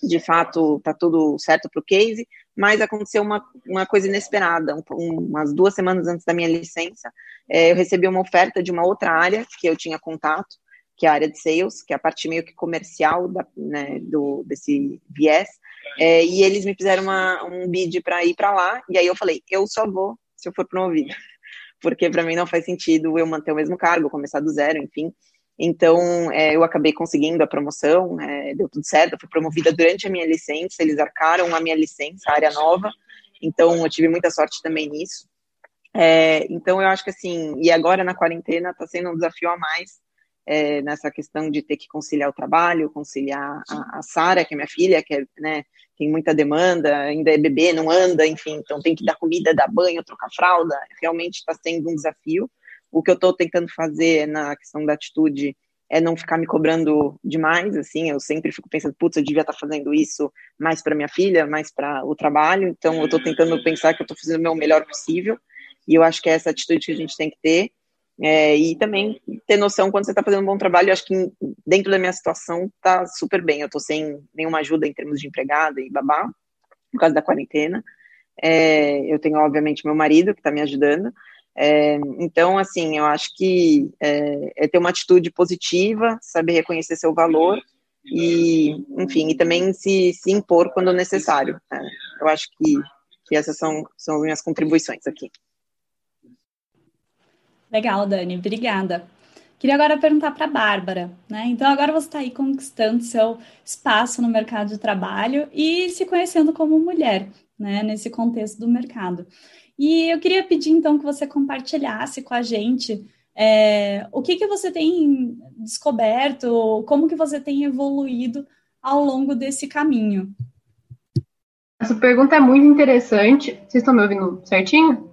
[SPEAKER 5] de fato, tá tudo certo para o case, mas aconteceu uma, uma coisa inesperada. Um, umas duas semanas antes da minha licença, é, eu recebi uma oferta de uma outra área que eu tinha contato, que é a área de sales, que é a parte meio que comercial da, né, do, desse viés, é, e eles me fizeram uma, um bid para ir para lá, e aí eu falei, eu só vou se eu for promovida, porque para mim não faz sentido eu manter o mesmo cargo, começar do zero, enfim, então, é, eu acabei conseguindo a promoção, é, deu tudo certo, eu fui promovida durante a minha licença, eles arcaram a minha licença, a área nova, então eu tive muita sorte também nisso. É, então, eu acho que assim, e agora na quarentena está sendo um desafio a mais, é, nessa questão de ter que conciliar o trabalho, conciliar a, a Sara, que é minha filha, que é, né, tem muita demanda, ainda é bebê, não anda, enfim, então tem que dar comida, dar banho, trocar fralda, realmente está sendo um desafio. O que eu estou tentando fazer na questão da atitude é não ficar me cobrando demais, assim, eu sempre fico pensando, putz, eu devia estar tá fazendo isso mais para minha filha, mais para o trabalho, então eu estou tentando pensar que eu estou fazendo o meu melhor possível, e eu acho que é essa atitude que a gente tem que ter, É, e também ter noção quando você está fazendo um bom trabalho. Eu acho que dentro da minha situação tá super bem. Eu estou sem nenhuma ajuda em termos de empregada e babá, por causa da quarentena. É, eu tenho, obviamente, meu marido que está me ajudando. É, então, assim, eu acho que é, é, ter uma atitude positiva, saber reconhecer seu valor e, enfim, e também se, se impor quando necessário. Né? Eu acho que, que essas são, são as minhas contribuições aqui.
[SPEAKER 1] Legal, Dani, obrigada. Queria agora perguntar para a Bárbara, né? Então agora você está aí conquistando seu espaço no mercado de trabalho e se conhecendo como mulher, né? Nesse contexto do mercado. E eu queria pedir então que você compartilhasse com a gente é, o que, que você tem descoberto, como que você tem evoluído ao longo desse caminho.
[SPEAKER 3] Essa pergunta é muito interessante. Vocês estão me ouvindo certinho?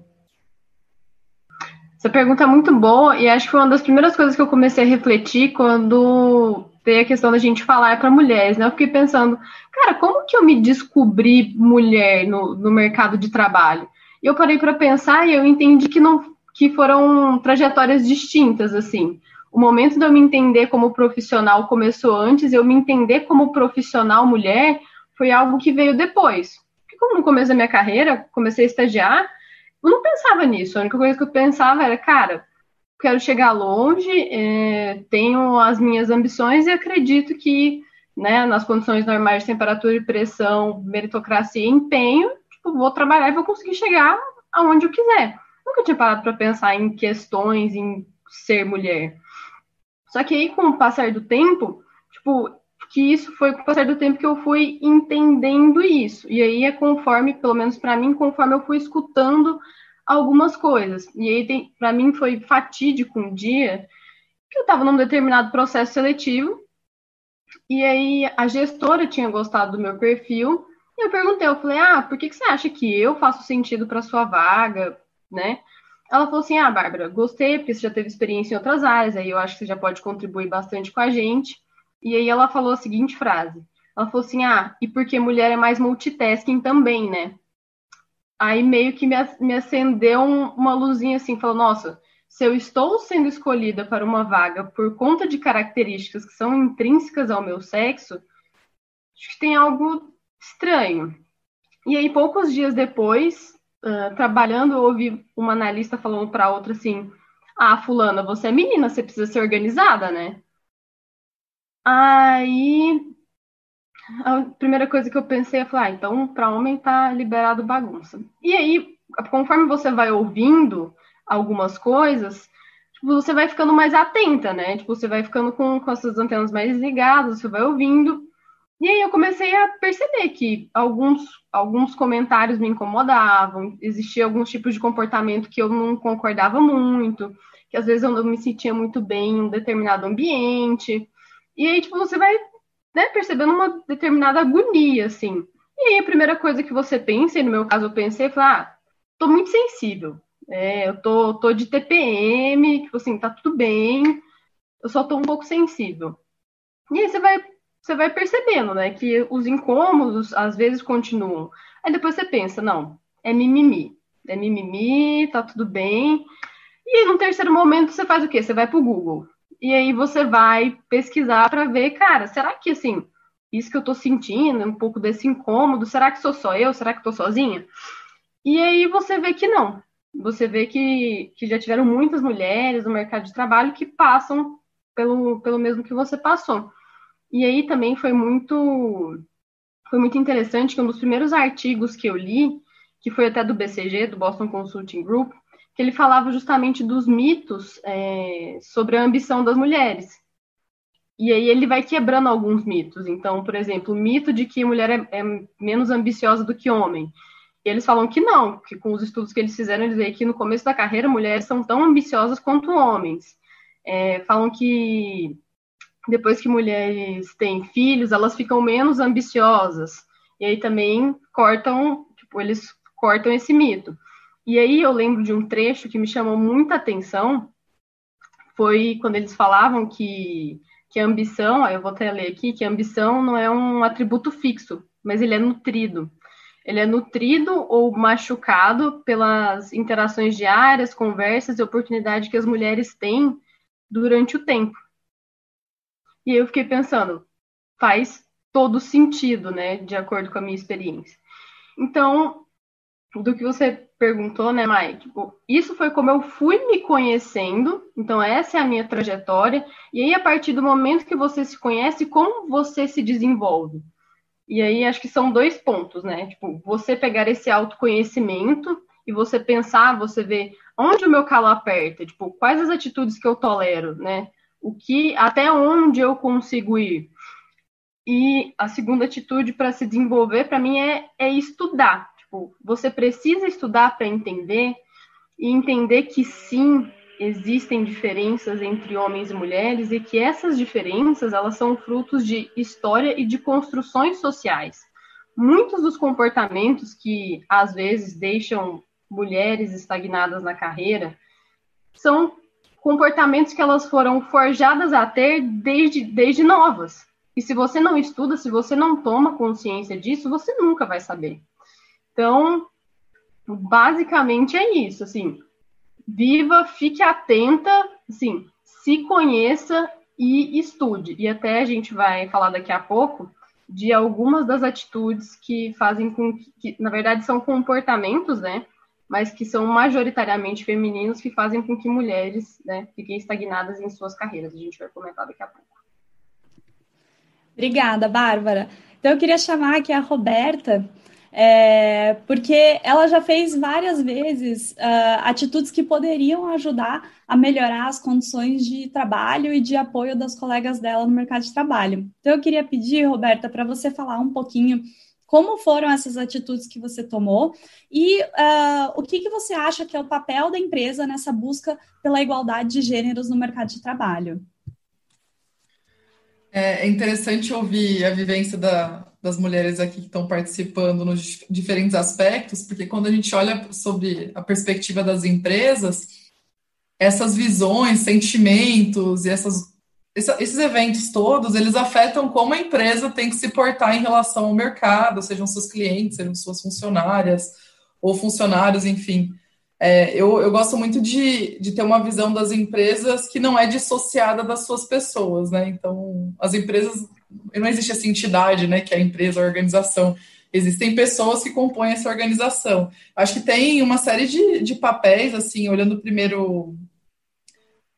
[SPEAKER 3] Essa pergunta é muito boa e acho que foi uma das primeiras coisas que eu comecei a refletir quando veio a questão da gente falar para mulheres, né? Eu fiquei pensando, cara, como que eu me descobri mulher no, no mercado de trabalho? E eu parei para pensar e eu entendi que não que foram trajetórias distintas, assim. O momento de eu me entender como profissional começou antes, eu me entender como profissional mulher foi algo que veio depois. Porque como no começo da minha carreira, comecei a estagiar, eu não pensava nisso. A única coisa que eu pensava era, cara, quero chegar longe, é, tenho as minhas ambições e acredito que, né, nas condições normais de temperatura e pressão, meritocracia e empenho, tipo, vou trabalhar e vou conseguir chegar aonde eu quiser. Nunca tinha parado para pensar em questões, em ser mulher. Só que aí, com o passar do tempo, tipo, que isso foi com o passar do tempo que eu fui entendendo isso. E aí é conforme, pelo menos para mim, conforme eu fui escutando algumas coisas. E aí, para mim, foi fatídico um dia que eu estava num determinado processo seletivo. E aí a gestora tinha gostado do meu perfil. Eu perguntei, eu falei, ah, por que, que você acha que eu faço sentido para sua vaga, né? Ela falou assim, ah, Bárbara, gostei, porque você já teve experiência em outras áreas, aí eu acho que você já pode contribuir bastante com a gente. E aí ela falou a seguinte frase. Ela falou assim: ah, e porque mulher é mais multitasking também, né? Aí meio que me, me acendeu um, uma luzinha assim, falou: nossa, se eu estou sendo escolhida para uma vaga por conta de características que são intrínsecas ao meu sexo, acho que tem algo estranho. E aí, poucos dias depois, uh, trabalhando, ouvi uma analista falando para outra assim: ah, Fulana, você é menina, você precisa ser organizada, né? Aí a primeira coisa que eu pensei é falar, ah, então para homem tá liberado bagunça. E aí, conforme você vai ouvindo algumas coisas, tipo, você vai ficando mais atenta, né? Tipo, você vai ficando com, com as suas antenas mais ligadas, você vai ouvindo. E aí eu comecei a perceber que alguns, alguns comentários me incomodavam, existia alguns tipos de comportamento que eu não concordava muito, que às vezes eu não me sentia muito bem em um determinado ambiente. E aí, tipo, você vai né, percebendo uma determinada agonia, assim. E aí, a primeira coisa que você pensa, e no meu caso eu pensei, foi, ah, tô muito sensível. É, eu tô, tô de TPM, tipo assim, tá tudo bem, eu só tô um pouco sensível. E aí você vai, você vai percebendo, né, que os incômodos às vezes continuam. Aí depois você pensa, não, é mimimi. É mimimi, tá tudo bem. E no terceiro momento você faz o quê? Você vai pro Google e aí você vai pesquisar para ver, cara, será que assim, isso que eu tô sentindo, um pouco desse incômodo, será que sou só eu? Será que tô sozinha? E aí você vê que não. Você vê que, que já tiveram muitas mulheres no mercado de trabalho que passam pelo, pelo mesmo que você passou. E aí também foi muito foi muito interessante que um dos primeiros artigos que eu li, que foi até do BCG, do Boston Consulting Group, que ele falava justamente dos mitos é, sobre a ambição das mulheres. E aí ele vai quebrando alguns mitos. Então, por exemplo, o mito de que mulher é, é menos ambiciosa do que homem. E eles falam que não, que com os estudos que eles fizeram, eles veem que no começo da carreira mulheres são tão ambiciosas quanto homens. É, falam que depois que mulheres têm filhos, elas ficam menos ambiciosas. E aí também cortam, tipo, eles cortam esse mito. E aí eu lembro de um trecho que me chamou muita atenção, foi quando eles falavam que, que a ambição, eu vou até ler aqui, que a ambição não é um atributo fixo, mas ele é nutrido. ele é nutrido ou machucado pelas interações diárias, conversas e oportunidades que as mulheres têm durante o tempo. E eu fiquei pensando, faz todo sentido, né, de acordo com a minha experiência. Então, do que você perguntou, né, Mike? Tipo, isso foi como eu fui me conhecendo, então essa é a minha trajetória, e aí a partir do momento que você se conhece, como você se desenvolve? E aí acho que são dois pontos, né? Tipo, você pegar esse autoconhecimento e você pensar, você ver onde o meu calo aperta, tipo, quais as atitudes que eu tolero, né? O que, até onde eu consigo ir. E a segunda atitude para se desenvolver, para mim, é, é estudar. Tipo, você precisa estudar para entender e entender que sim, existem diferenças entre homens e mulheres e que essas diferenças elas são frutos de história e de construções sociais. Muitos dos comportamentos que às vezes deixam mulheres estagnadas na carreira são comportamentos que elas foram forjadas a ter desde, desde novas. E se você não estuda, se você não toma consciência disso, você nunca vai saber. Então, basicamente é isso, assim, viva, fique atenta, assim, se conheça e estude. E até a gente vai falar daqui a pouco de algumas das atitudes que fazem com que, que na verdade, são comportamentos, né? Mas que são majoritariamente femininos que fazem com que mulheres né, fiquem estagnadas em suas carreiras. A gente vai comentar daqui a pouco.
[SPEAKER 1] Obrigada, Bárbara. Então, eu queria chamar aqui a Roberta é, porque ela já fez várias vezes uh, atitudes que poderiam ajudar a melhorar as condições de trabalho e de apoio das colegas dela no mercado de trabalho. Então, eu queria pedir, Roberta, para você falar um pouquinho como foram essas atitudes que você tomou e uh, o que, que você acha que é o papel da empresa nessa busca pela igualdade de gêneros no mercado de trabalho.
[SPEAKER 4] É, é interessante ouvir a vivência da, das mulheres aqui que estão participando nos diferentes aspectos, porque quando a gente olha sobre a perspectiva das empresas, essas visões, sentimentos e essas, esses eventos todos, eles afetam como a empresa tem que se portar em relação ao mercado, sejam seus clientes, sejam suas funcionárias ou funcionários, enfim. É, eu, eu gosto muito de, de ter uma visão das empresas que não é dissociada das suas pessoas, né? Então, as empresas, não existe essa entidade, né, que é a empresa, a organização. Existem pessoas que compõem essa organização. Acho que tem uma série de, de papéis, assim, olhando primeiro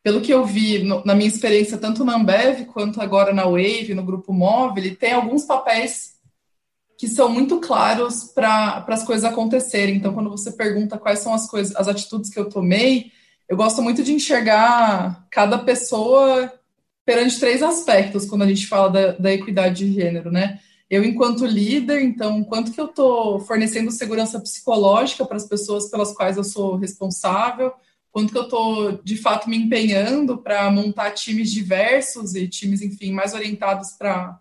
[SPEAKER 4] pelo que eu vi no, na minha experiência, tanto na Ambev quanto agora na Wave, no Grupo Móvel, tem alguns papéis que são muito claros para as coisas acontecerem. Então, quando você pergunta quais são as coisas, as atitudes que eu tomei, eu gosto muito de enxergar cada pessoa perante três aspectos quando a gente fala da, da equidade de gênero, né? Eu, enquanto líder, então, quanto que eu estou fornecendo segurança psicológica para as pessoas pelas quais eu sou responsável, quanto que eu estou, de fato, me empenhando para montar times diversos e times, enfim, mais orientados para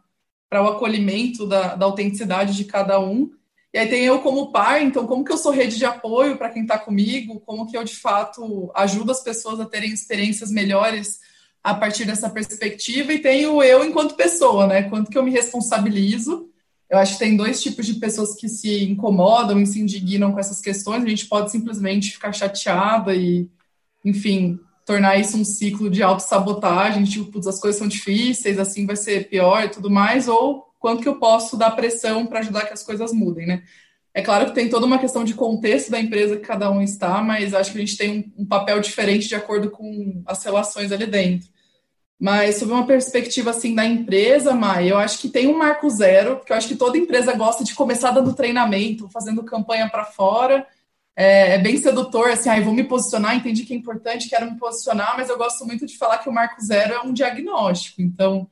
[SPEAKER 4] o acolhimento da, da autenticidade de cada um. E aí tem eu como pai, então como que eu sou rede de apoio para quem está comigo, como que eu de fato ajudo as pessoas a terem experiências melhores a partir dessa perspectiva, e tenho eu enquanto pessoa, né? Quanto que eu me responsabilizo. Eu acho que tem dois tipos de pessoas que se incomodam e se indignam com essas questões. A gente pode simplesmente ficar chateada e, enfim, tornar isso um ciclo de autossabotagem, tipo, as coisas são difíceis, assim vai ser pior e tudo mais, ou quanto que eu posso dar pressão para ajudar que as coisas mudem, né? É claro que tem toda uma questão de contexto da empresa que cada um está, mas acho que a gente tem um, um papel diferente de acordo com as relações ali dentro. Mas sob uma perspectiva assim da empresa, Mai, eu acho que tem um marco zero, porque eu acho que toda empresa gosta de começar dando treinamento, fazendo campanha para fora, é, é, bem sedutor, assim, aí ah, vou me posicionar, entendi que é importante, quero me posicionar, mas eu gosto muito de falar que o marco zero é um diagnóstico. Então,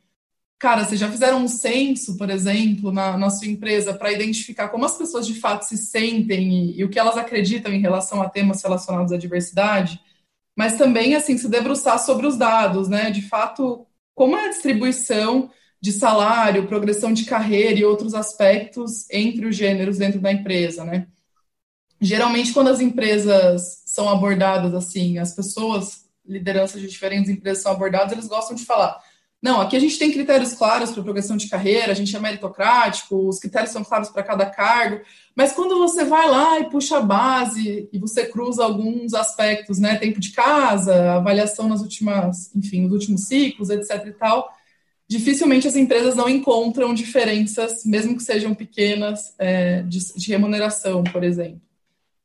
[SPEAKER 4] cara, vocês já fizeram um censo, por exemplo, na, na sua empresa para identificar como as pessoas de fato se sentem e, e, o que elas acreditam em relação a temas relacionados à diversidade, mas também, assim, se debruçar sobre os dados, né? De fato, como é a distribuição de salário, progressão de carreira e outros aspectos entre os gêneros dentro da empresa, né? Geralmente quando as empresas são abordadas assim, as pessoas, lideranças de diferentes empresas são abordadas, eles gostam de falar não, aqui a gente tem critérios claros para progressão de carreira, a gente é meritocrático, os critérios são claros para cada cargo, mas quando você vai lá e puxa a base e você cruza alguns aspectos, né, tempo de casa, avaliação nas últimas, enfim, nos últimos ciclos, etc e tal, dificilmente as empresas não encontram diferenças, mesmo que sejam pequenas, é, de, de remuneração, por exemplo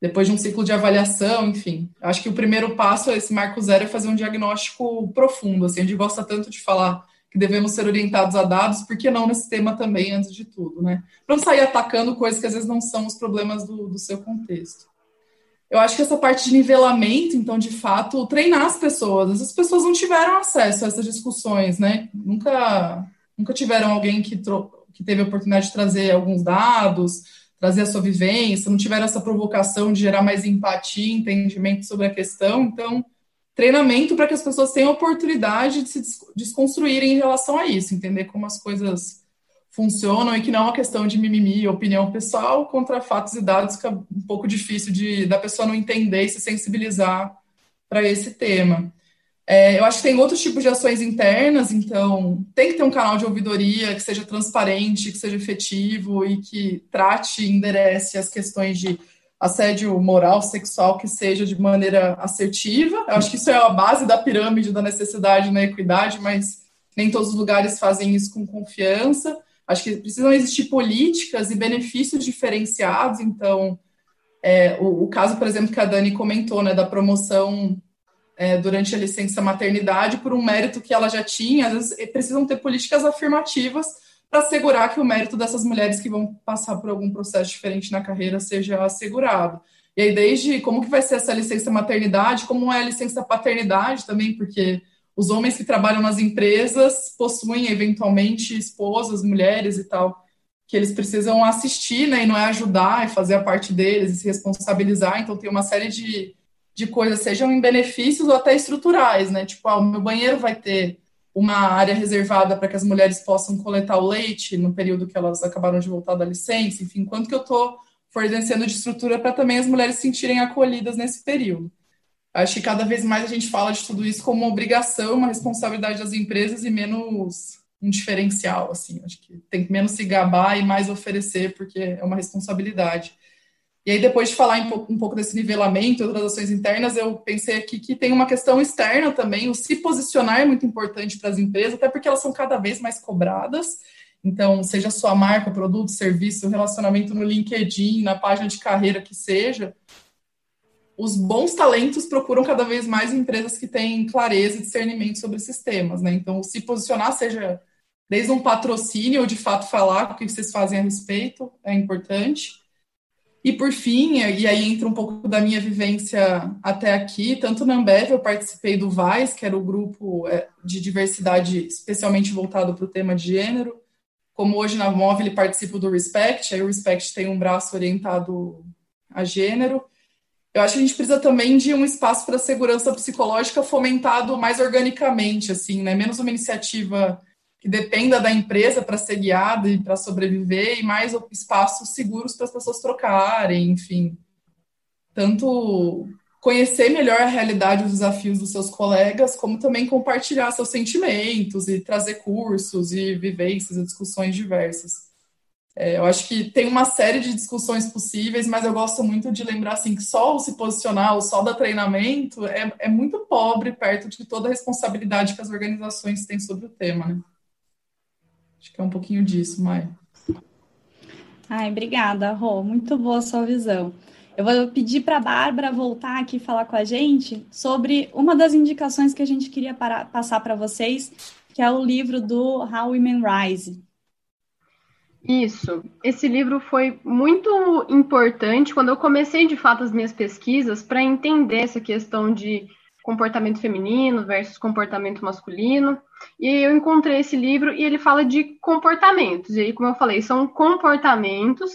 [SPEAKER 4] depois de um ciclo de avaliação, enfim. Acho que o primeiro passo esse marco zero é fazer um diagnóstico profundo. Assim, a gente gosta tanto de falar que devemos ser orientados a dados, por que não nesse tema também, antes de tudo, né? Para não sair atacando coisas que às vezes não são os problemas do, do seu contexto. Eu acho que essa parte de nivelamento, então, de fato, treinar as pessoas. As pessoas não tiveram acesso a essas discussões, né? Nunca, nunca tiveram alguém que, que teve a oportunidade de trazer alguns dados, trazer a sua vivência, não tiveram essa provocação de gerar mais empatia, entendimento sobre a questão. Então, treinamento para que as pessoas tenham oportunidade de se desconstruírem em relação a isso, entender como as coisas funcionam e que não é uma questão de mimimi, opinião pessoal contra fatos e dados que é um pouco difícil de da pessoa não entender e se sensibilizar para esse tema. É, eu acho que tem outros tipos de ações internas, então tem que ter um canal de ouvidoria que seja transparente, que seja efetivo e que trate e enderece as questões de assédio moral, sexual, que seja de maneira assertiva. Eu acho que isso é a base da pirâmide da necessidade na equidade, mas nem todos os lugares fazem isso com confiança. Acho que precisam existir políticas e benefícios diferenciados. Então, é, o, o, caso, por exemplo, que a Dani comentou, né, da promoção é, durante a licença maternidade por um mérito que ela já tinha, às vezes precisam ter políticas afirmativas para assegurar que o mérito dessas mulheres que vão passar por algum processo diferente na carreira seja assegurado. E aí, desde como que vai ser essa licença maternidade, como é a licença paternidade também, porque os homens que trabalham nas empresas possuem, eventualmente, esposas, mulheres e tal, que eles precisam assistir, né, e não é ajudar, é fazer a parte deles e se responsabilizar. Então, tem uma série de de coisas, sejam em benefícios ou até estruturais, né? Tipo, ah, o meu banheiro vai ter uma área reservada para que as mulheres possam coletar o leite no período que elas acabaram de voltar da licença, enfim, quanto que eu estou fornecendo de estrutura para também as mulheres se sentirem acolhidas nesse período. Acho que cada vez mais a gente fala de tudo isso como uma obrigação, uma responsabilidade das empresas e menos um diferencial, assim. Acho que tem que menos se gabar e mais oferecer, porque é uma responsabilidade. E aí, depois de falar um pouco desse nivelamento outras ações internas, eu pensei aqui que tem uma questão externa também. O se posicionar é muito importante para as empresas, até porque elas são cada vez mais cobradas. Então, seja sua marca, produto, serviço, relacionamento no LinkedIn, na página de carreira que seja, os bons talentos procuram cada vez mais empresas que têm clareza e discernimento sobre esses temas, né? Então, se posicionar, seja desde um patrocínio ou de fato falar o que vocês fazem a respeito, é importante. E por fim, e aí entra um pouco da minha vivência até aqui, tanto na Ambev eu participei do VAIS, que era o grupo é, de diversidade especialmente voltado para o tema de gênero, como hoje na Móvel participo do Respect, aí o Respect tem um braço orientado a gênero. Eu acho que a gente precisa também de um espaço para segurança psicológica fomentado mais organicamente, assim, né? Menos uma iniciativa que dependa da empresa para ser guiada e para sobreviver, e mais espaços seguros para as pessoas trocarem, enfim. Tanto conhecer melhor a realidade e os desafios dos seus colegas, como também compartilhar seus sentimentos e trazer cursos e vivências e discussões diversas. É, eu acho que tem uma série de discussões possíveis, mas eu gosto muito de lembrar assim, que só o se posicionar, o só dar treinamento, é, é muito pobre perto de toda a responsabilidade que as organizações têm sobre o tema. Né? Acho que é um pouquinho disso, Maia.
[SPEAKER 1] Ai, obrigada, Rô. Muito boa a sua visão. Eu vou pedir para a Bárbara voltar aqui falar com a gente sobre uma das indicações que a gente queria para, passar para vocês, que é o livro do How Women Rise.
[SPEAKER 3] Isso. Esse livro foi muito importante quando eu comecei de fato as minhas pesquisas para entender essa questão de comportamento feminino versus comportamento masculino. E eu encontrei esse livro e ele fala de comportamentos. E aí, como eu falei, são comportamentos,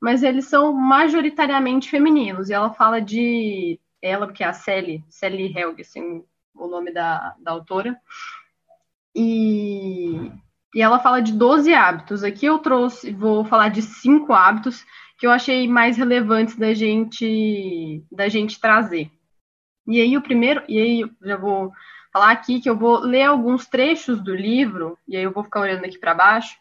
[SPEAKER 3] mas eles são majoritariamente femininos. E ela fala de ela, que é a Sally, Sally Helg, assim, o nome da, da autora. E, e ela fala de 12 hábitos. Aqui eu trouxe, vou falar de cinco hábitos que eu achei mais relevantes da gente da gente trazer. E aí o primeiro, e aí já vou falar aqui que eu vou ler alguns trechos do livro, e aí eu vou ficar olhando aqui para baixo,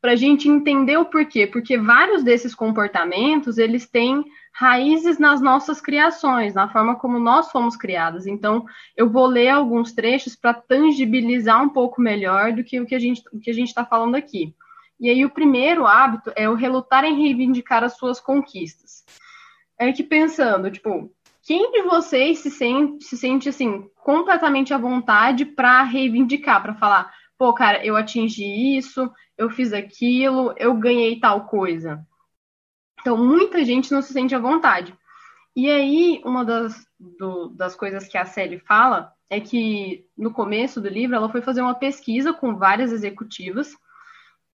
[SPEAKER 3] para a gente entender o porquê. Porque vários desses comportamentos, eles têm raízes nas nossas criações, na forma como nós fomos criados. Então, eu vou ler alguns trechos para tangibilizar um pouco melhor do que o que a gente está falando aqui. E aí, o primeiro hábito é o relutar em reivindicar as suas conquistas. É que pensando, tipo, quem de vocês se sente, se sente assim, completamente à vontade para reivindicar, para falar, pô, cara, eu atingi isso, eu fiz aquilo, eu ganhei tal coisa. Então, muita gente não se sente à vontade. E aí, uma das, do, das coisas que a Sally fala é que no começo do livro ela foi fazer uma pesquisa com várias executivas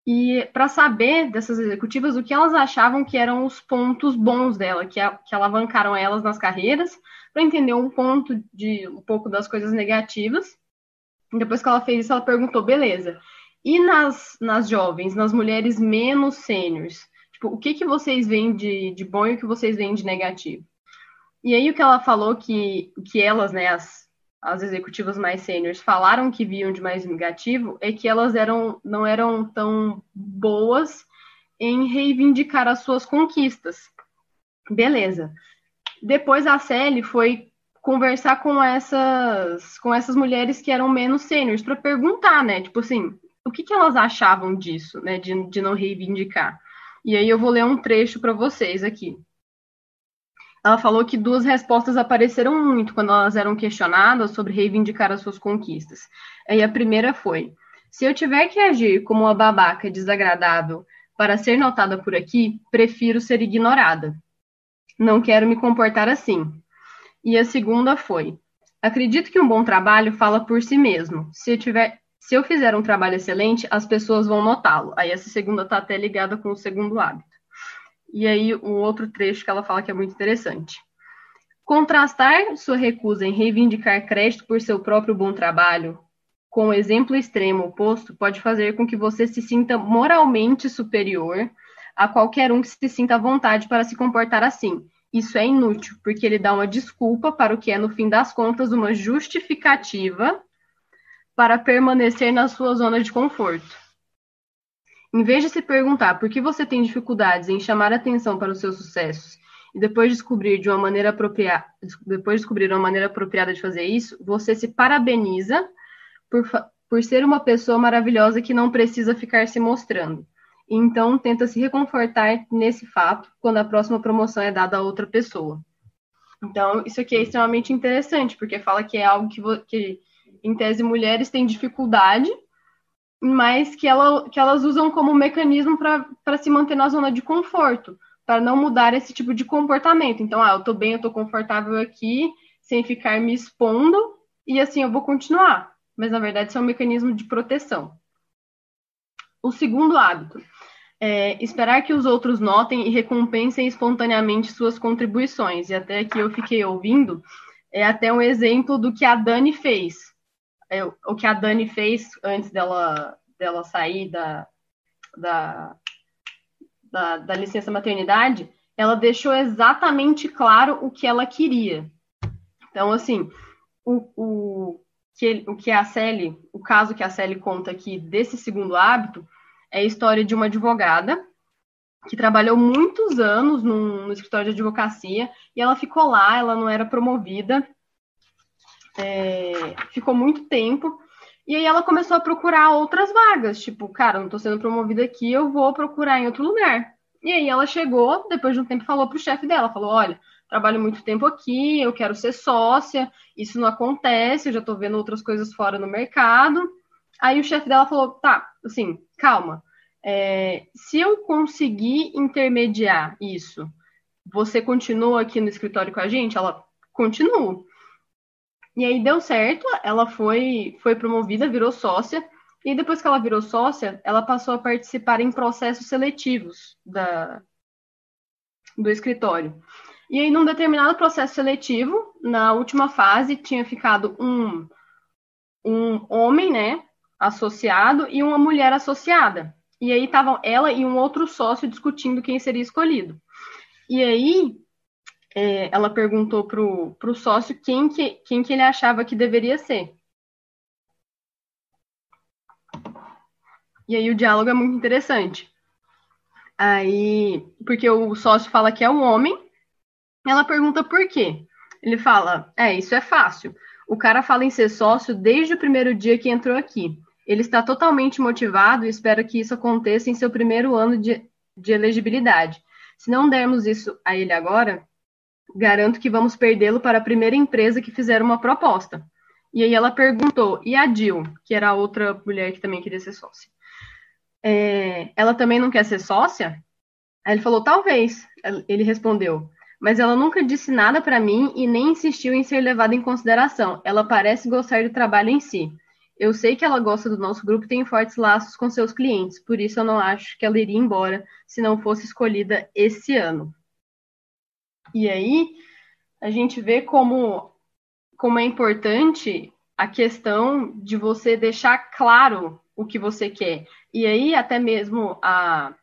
[SPEAKER 3] e para saber dessas executivas o que elas achavam que eram os pontos bons dela, que, a, que alavancaram elas nas carreiras, para entender um ponto de um pouco das coisas negativas. Depois que ela fez isso, ela perguntou: beleza, e nas, nas jovens, nas mulheres menos sêniores? Tipo, o que, que vocês veem de, de bom e o que vocês veem de negativo? E aí o que ela falou que, que elas, né, as, as executivas mais sêniores, falaram que viam de mais negativo é que elas eram, não eram tão boas em reivindicar as suas conquistas. Beleza. Depois a Sally foi conversar com essas com essas mulheres que eram menos sêniores para perguntar, né? Tipo assim, o que, que elas achavam disso, né? De, de não reivindicar. E aí eu vou ler um trecho para vocês aqui. Ela falou que duas respostas apareceram muito quando elas eram questionadas sobre reivindicar as suas conquistas. Aí a primeira foi: se eu tiver que agir como uma babaca desagradável para ser notada por aqui, prefiro ser ignorada. Não quero me comportar assim. E a segunda foi: acredito que um bom trabalho fala por si mesmo. Se eu tiver se eu fizer um trabalho excelente, as pessoas vão notá-lo. Aí essa segunda está até ligada com o segundo hábito. E aí um outro trecho que ela fala que é muito interessante. Contrastar sua recusa em reivindicar crédito por seu próprio bom trabalho com o exemplo extremo oposto pode fazer com que você se sinta moralmente superior a qualquer um que se sinta à vontade para se comportar assim. Isso é inútil, porque ele dá uma desculpa para o que é, no fim das contas, uma justificativa para permanecer na sua zona de conforto. Em vez de se perguntar por que você tem dificuldades em chamar atenção para os seus sucessos e depois descobrir de uma maneira apropriada, depois descobrir uma maneira apropriada de fazer isso, você se parabeniza por, por ser uma pessoa maravilhosa que não precisa ficar se mostrando. E então tenta se reconfortar nesse fato quando a próxima promoção é dada a outra pessoa. Então, isso aqui é extremamente interessante, porque fala que é algo que, que em tese, mulheres têm dificuldade, mas que, ela, que elas usam como mecanismo para se manter na zona de conforto, para não mudar esse tipo de comportamento. Então, ah, eu estou bem, eu estou confortável aqui, sem ficar me expondo, e assim eu vou continuar. Mas, na verdade, isso é um mecanismo de proteção. O segundo hábito é esperar que os outros notem e recompensem espontaneamente suas contribuições. E até aqui eu fiquei ouvindo, é até um exemplo do que a Dani fez é, o que a Dani fez antes dela, dela sair da, da, da, da licença maternidade, ela deixou exatamente claro o que ela queria. Então, assim, o, o, que, o que a Sally, o caso que a Sally conta aqui desse segundo hábito, é a história de uma advogada que trabalhou muitos anos num, no escritório de advocacia e ela ficou lá, ela não era promovida é, ficou muito tempo. E aí ela começou a procurar outras vagas, tipo, cara, não tô sendo promovida aqui, eu vou procurar em outro lugar. E aí ela chegou, depois de um tempo, falou pro chefe dela, falou, olha, trabalho muito tempo aqui, eu quero ser sócia, isso não acontece, eu já tô vendo outras coisas fora no mercado. Aí o chefe dela falou, tá, assim, calma, é, se eu conseguir intermediar isso, você continua aqui no escritório com a gente? Ela continua. E aí deu certo, ela foi, foi promovida, virou sócia, e depois que ela virou sócia, ela passou a participar em processos seletivos da, do escritório. E aí, num determinado processo seletivo, na última fase, tinha ficado um, um homem, né, associado, e uma mulher associada. E aí estavam ela e um outro sócio discutindo quem seria escolhido. E aí, é, ela perguntou pro, pro sócio quem que, quem que ele achava que deveria ser. E aí o diálogo é muito interessante. Aí, porque o sócio fala que é um homem, ela pergunta por quê. Ele fala: É, isso é fácil. O cara fala em ser sócio desde o primeiro dia que entrou aqui. Ele está totalmente motivado e espero que isso aconteça em seu primeiro ano de, de elegibilidade. Se não dermos isso a ele agora, garanto que vamos perdê-lo para a primeira empresa que fizer uma proposta. E aí ela perguntou, e a Jill, que era a outra mulher que também queria ser sócia? É, ela também não quer ser sócia? Aí ele falou, talvez. Ele respondeu, mas ela nunca disse nada para mim e nem insistiu em ser levada em consideração. Ela parece gostar do trabalho em si. Eu sei que ela gosta do nosso grupo e tem fortes laços com seus clientes, por isso eu não acho que ela iria embora se não fosse escolhida esse ano. E aí a gente vê como, como é importante a questão de você deixar claro o que você quer. E aí até mesmo a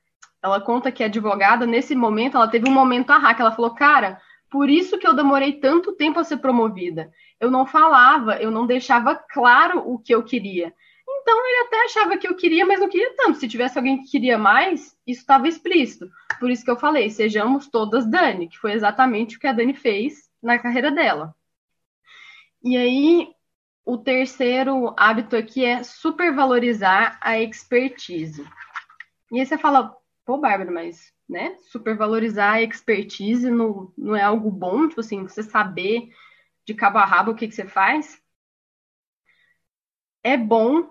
[SPEAKER 3] ela conta que a advogada nesse momento ela teve um momento a que ela falou, cara, por isso que eu demorei tanto tempo a ser promovida eu não falava, eu não deixava claro o que eu queria. Então ele até achava que eu queria, mas não queria tanto. Se tivesse alguém que queria mais, isso estava explícito. Por isso que eu falei, sejamos todas Dani, que foi exatamente o que a Dani fez na carreira dela. E aí, o terceiro hábito aqui é supervalorizar a expertise. E aí você fala, pô, Bárbara, mas, né, supervalorizar a expertise não, não é algo bom? Tipo assim, você saber de cabo a rabo o que, que você faz, é bom,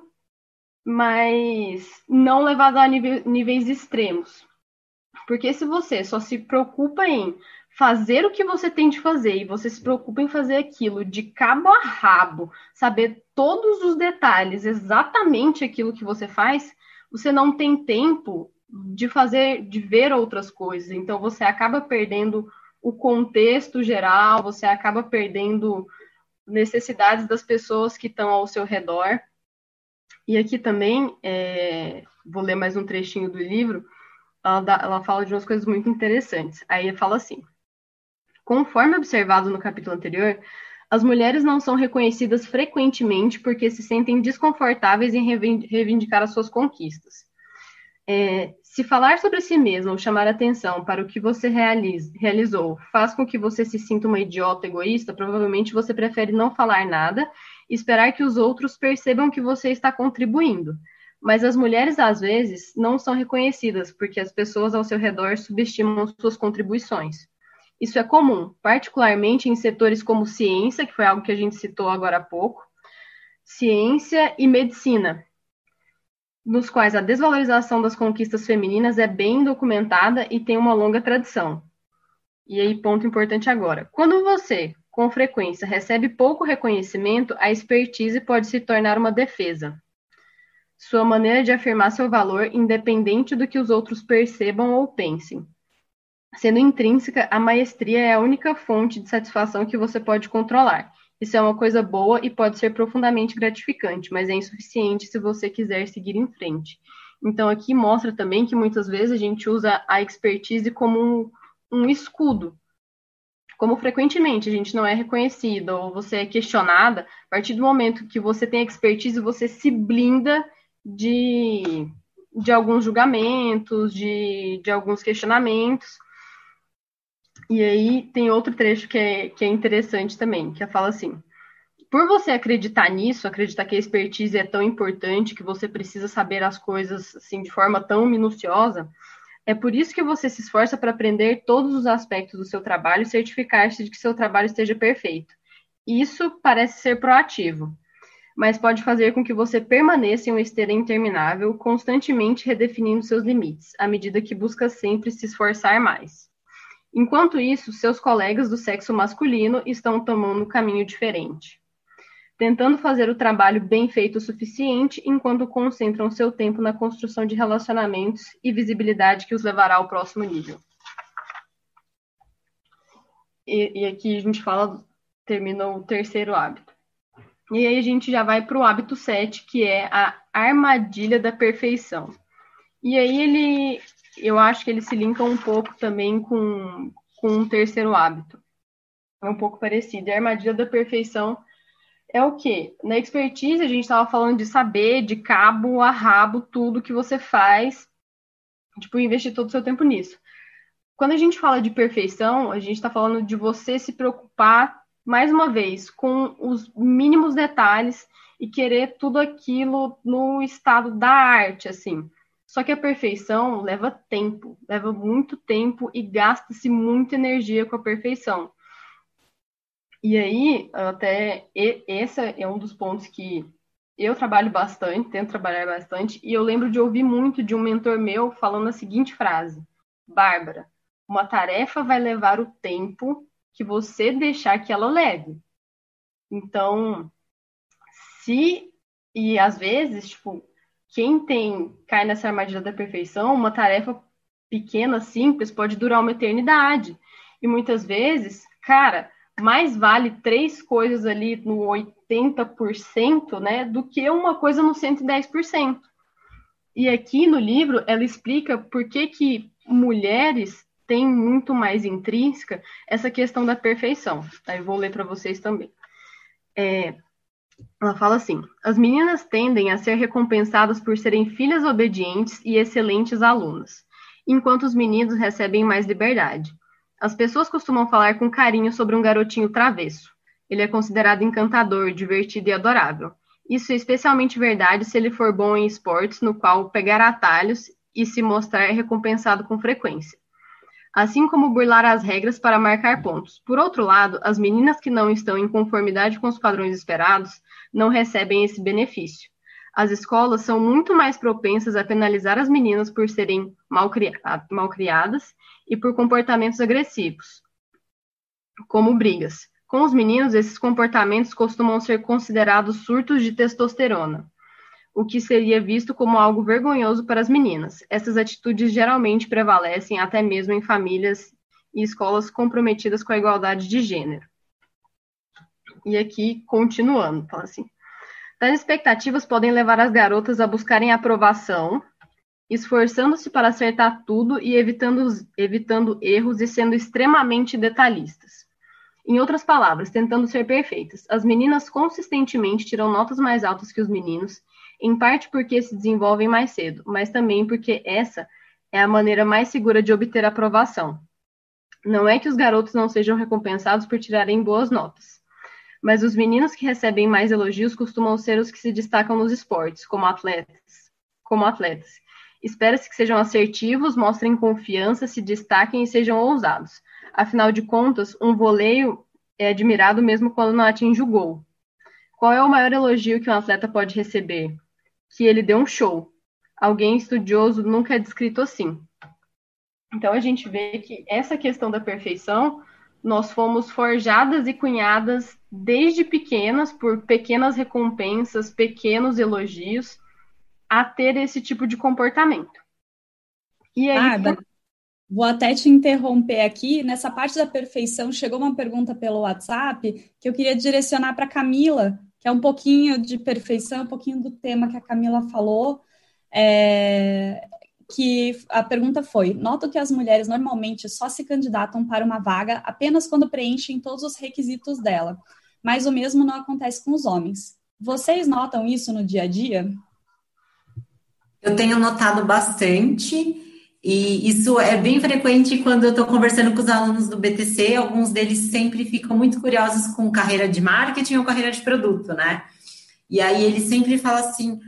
[SPEAKER 3] mas não levado a níveis extremos. Porque se você só se preocupa em fazer o que você tem de fazer e você se preocupa em fazer aquilo de cabo a rabo, saber todos os detalhes, exatamente aquilo que você faz, você não tem tempo de fazer, de ver outras coisas. Então você acaba perdendo o contexto geral, você acaba perdendo necessidades das pessoas que estão ao seu redor. E aqui também, é, vou ler mais um trechinho do livro, ela, dá, ela fala de umas coisas muito interessantes. Aí fala assim: conforme observado no capítulo anterior, as mulheres não são reconhecidas frequentemente porque se sentem desconfortáveis em reivindicar as suas conquistas. É, se falar sobre si mesmo ou chamar atenção para o que você realiza, realizou faz com que você se sinta uma idiota egoísta, provavelmente você prefere não falar nada esperar que os outros percebam que você está contribuindo. Mas as mulheres, às vezes, não são reconhecidas porque as pessoas ao seu redor subestimam suas contribuições. Isso é comum, particularmente em setores como ciência, que foi algo que a gente citou agora há pouco, ciência e medicina, nos quais a desvalorização das conquistas femininas é bem documentada e tem uma longa tradição. E aí, ponto importante agora. Quando você, com frequência, recebe pouco reconhecimento, a expertise pode se tornar uma defesa. Sua maneira de afirmar seu valor, independente do que os outros percebam ou pensem. Sendo intrínseca, a maestria é a única fonte de satisfação que você pode controlar. Isso é uma coisa boa e pode ser profundamente gratificante, mas é insuficiente se você quiser seguir em frente. Então, aqui mostra também que muitas vezes a gente usa a expertise como um, um escudo. Como frequentemente a gente não é reconhecido ou você é questionada, a partir do momento que você tem expertise, você se blinda de, de alguns julgamentos, de, de alguns questionamentos. E aí tem outro trecho que é, que é interessante também, que fala assim: por você acreditar nisso, acreditar que a expertise é tão importante, que você precisa saber as coisas assim de forma tão minuciosa, é por isso que você se esforça para aprender todos os aspectos do seu trabalho e certificar-se de que seu trabalho esteja perfeito. Isso parece ser proativo, mas pode fazer com que você permaneça em uma esteira interminável, constantemente redefinindo seus limites, à medida que busca sempre se esforçar mais. Enquanto isso, seus colegas do sexo masculino estão tomando um caminho diferente, tentando fazer o trabalho bem feito o suficiente enquanto concentram seu tempo na construção de relacionamentos e visibilidade que os levará ao próximo nível. E, e aqui a gente fala, termina o terceiro hábito. E aí a gente já vai para o hábito 7, que é a armadilha da perfeição. E aí ele eu acho que eles se linkam um pouco também com, com um terceiro hábito. É um pouco parecido. E a armadilha da perfeição é o que? Na expertise, a gente estava falando de saber, de cabo a rabo, tudo que você faz, tipo, investir todo o seu tempo nisso. Quando a gente fala de perfeição, a gente está falando de você se preocupar, mais uma vez, com os mínimos detalhes e querer tudo aquilo no estado da arte, assim. Só que a perfeição leva tempo, leva muito tempo e gasta-se muita energia com a perfeição. E aí, até esse é um dos pontos que eu trabalho bastante, tento trabalhar bastante, e eu lembro de ouvir muito de um mentor meu falando a seguinte frase: Bárbara, uma tarefa vai levar o tempo que você deixar que ela leve. Então, se e às vezes, tipo, quem tem cai nessa armadilha da perfeição, uma tarefa pequena, simples, pode durar uma eternidade. E muitas vezes, cara, mais vale três coisas ali no 80%, né, do que uma coisa no 110%. E aqui no livro ela explica por que, que mulheres têm muito mais intrínseca essa questão da perfeição. Aí eu vou ler para vocês também. É, ela fala assim: as meninas tendem a ser recompensadas por serem filhas obedientes e excelentes alunas, enquanto os meninos recebem mais liberdade. As pessoas costumam falar com carinho sobre um garotinho travesso. Ele é considerado encantador, divertido e adorável. Isso é especialmente verdade se ele for bom em esportes, no qual pegar atalhos e se mostrar é recompensado com frequência. Assim como burlar as regras para marcar pontos. Por outro lado, as meninas que não estão em conformidade com os padrões esperados não recebem esse benefício. As escolas são muito mais propensas a penalizar as meninas por serem mal, criadas e por comportamentos agressivos, como brigas. Com os meninos, esses comportamentos costumam ser considerados surtos de testosterona, o que seria visto como algo vergonhoso para as meninas. Essas atitudes geralmente prevalecem até mesmo em famílias e escolas comprometidas com a igualdade de gênero. E aqui, continuando, fala assim. Tais expectativas podem levar as garotas a buscarem aprovação, esforçando-se para acertar tudo e evitando, evitando erros e sendo extremamente detalhistas. Em outras palavras, tentando ser perfeitas. As meninas consistentemente tiram notas mais altas que os meninos, em parte porque se desenvolvem mais cedo, mas também porque essa é a maneira mais segura de obter aprovação. Não é que os garotos não sejam recompensados por tirarem boas notas, mas os meninos que recebem mais elogios costumam ser os que se destacam nos esportes, como atletas, como atletas, Espera-se que sejam assertivos, mostrem confiança, se destaquem e sejam ousados. Afinal de contas, um voleio é admirado mesmo quando não atinge o gol. Qual é o maior elogio que um atleta pode receber? Que ele deu um show. Alguém estudioso nunca é descrito assim. Então a gente vê que essa questão da perfeição, nós fomos forjadas e cunhadas desde pequenas por pequenas recompensas, pequenos elogios a ter esse tipo de comportamento.
[SPEAKER 1] E aí, por... vou até te interromper aqui. Nessa parte da perfeição, chegou uma pergunta pelo WhatsApp que eu queria direcionar para Camila, que é um pouquinho de perfeição, um pouquinho do tema que a Camila falou. É, que a pergunta foi: noto que as mulheres normalmente só se candidatam para uma vaga apenas quando preenchem todos os requisitos dela, mas o mesmo não acontece com os homens. Vocês notam isso no dia a dia?
[SPEAKER 2] Eu tenho notado bastante, e isso é bem frequente quando eu estou conversando com os alunos do BTC, alguns deles sempre ficam muito curiosos com carreira de marketing ou carreira de produto, né? E aí eles sempre falam assim: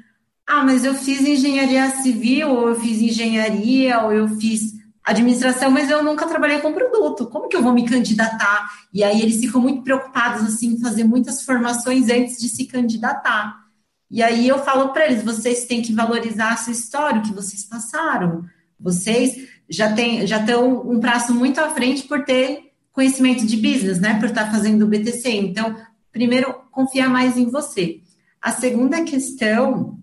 [SPEAKER 2] ah, mas eu fiz engenharia civil, ou eu fiz engenharia, ou eu fiz administração, mas eu nunca trabalhei com produto. Como que eu vou me candidatar? E aí eles ficam muito preocupados assim em fazer muitas formações antes de se candidatar. E aí eu falo para eles: vocês têm que valorizar sua história, o que vocês passaram. Vocês já têm já estão um prazo muito à frente por ter conhecimento de business, né? Por estar fazendo o BTC. Então, primeiro, confiar mais em você. A segunda questão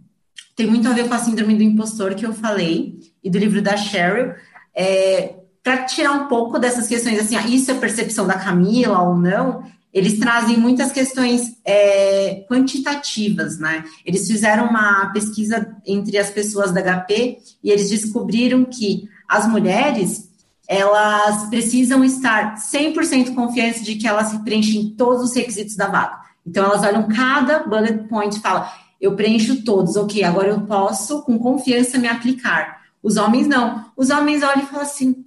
[SPEAKER 2] tem muito a ver com a síndrome do impostor que eu falei, e do livro da Cheryl. É, para tirar um pouco dessas questões, assim, ah, isso é percepção da Camila ou não, eles trazem muitas questões é, quantitativas, né? Eles fizeram uma pesquisa entre as pessoas da HP e eles descobriram que as mulheres elas precisam estar 100% confiantes de que elas preenchem todos os requisitos da vaga. Então, elas olham cada bullet point e falam, eu preencho todos, ok, agora eu posso, com confiança, me aplicar. Os homens não. Os homens olham e falam assim,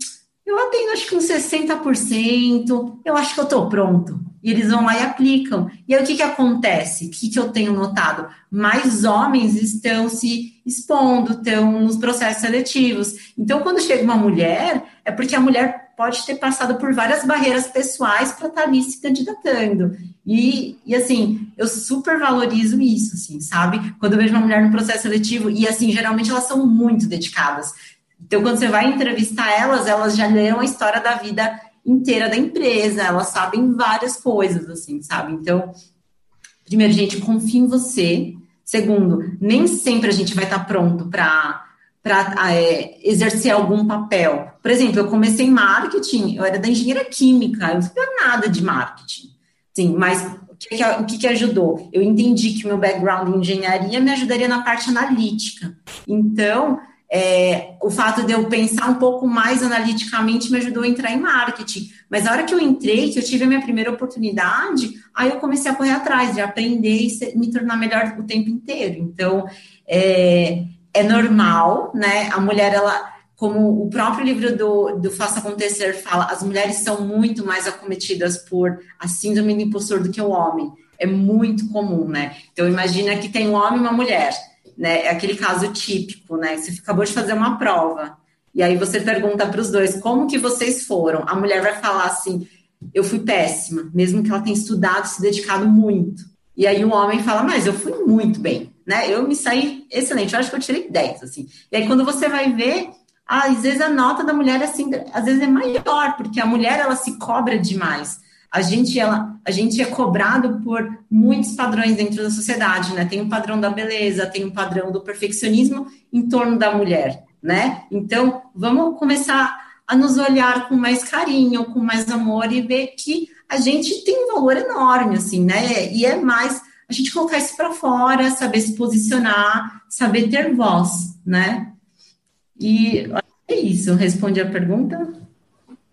[SPEAKER 2] eu atendo acho que uns 60%, eu acho que eu estou pronto. E eles vão lá e aplicam. E aí o que, que acontece? O que, que eu tenho notado? Mais homens estão se expondo, estão nos processos seletivos. Então, quando chega uma mulher, é porque a mulher pode ter passado por várias barreiras pessoais para estar tá ali se candidatando. E, e assim, eu super valorizo isso, assim, sabe? Quando eu vejo uma mulher no processo seletivo, e assim, geralmente elas são muito dedicadas. Então, quando você vai entrevistar elas, elas já leram a história da vida inteira da empresa, elas sabem várias coisas, assim, sabe? Então, primeiro, gente, confia em você. Segundo, nem sempre a gente vai estar pronto para para é, exercer algum papel. Por exemplo, eu comecei em marketing, eu era da engenharia química, eu não sabia nada de marketing. Sim, mas o que, o que ajudou? Eu entendi que o meu background em engenharia me ajudaria na parte analítica. Então, é, o fato de eu pensar um pouco mais analiticamente me ajudou a entrar em marketing. Mas a hora que eu entrei, que eu tive a minha primeira oportunidade, aí eu comecei a correr atrás, de aprender e me tornar melhor o tempo inteiro. Então, é, é normal, né? A mulher, ela, como o próprio livro do, do Faça Acontecer fala, as mulheres são muito mais acometidas por a síndrome do impostor do que o homem. É muito comum, né? Então, imagina que tem um homem e uma mulher né? É aquele caso típico, né? Você acabou de fazer uma prova e aí você pergunta para os dois como que vocês foram. A mulher vai falar assim: eu fui péssima, mesmo que ela tenha estudado, se dedicado muito. E aí o homem fala: mas eu fui muito bem, né? Eu me saí excelente. Eu acho que eu tirei 10, assim. E aí quando você vai ver às vezes a nota da mulher assim, às vezes é maior, porque a mulher ela se cobra demais a gente, ela, a gente é cobrado por muitos padrões dentro da sociedade, né? Tem um padrão da beleza, tem um padrão do perfeccionismo em torno da mulher, né? Então, vamos começar a nos olhar com mais carinho, com mais amor e ver que a gente tem um valor enorme, assim, né? E é mais a gente colocar isso para fora, saber se posicionar, saber ter voz, né? E é isso, responde a pergunta.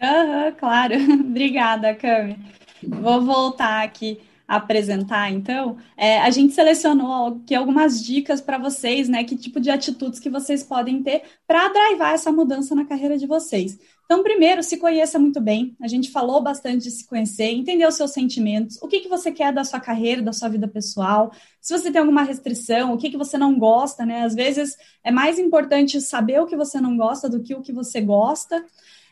[SPEAKER 1] Uhum, claro. Obrigada, Cami. Vou voltar aqui apresentar, então. É, a gente selecionou aqui algumas dicas para vocês, né? Que tipo de atitudes que vocês podem ter para drivar essa mudança na carreira de vocês. Então, primeiro, se conheça muito bem. A gente falou bastante de se conhecer, entender os seus sentimentos, o que, que você quer da sua carreira, da sua vida pessoal, se você tem alguma restrição, o que, que você não gosta, né? Às vezes é mais importante saber o que você não gosta do que o que você gosta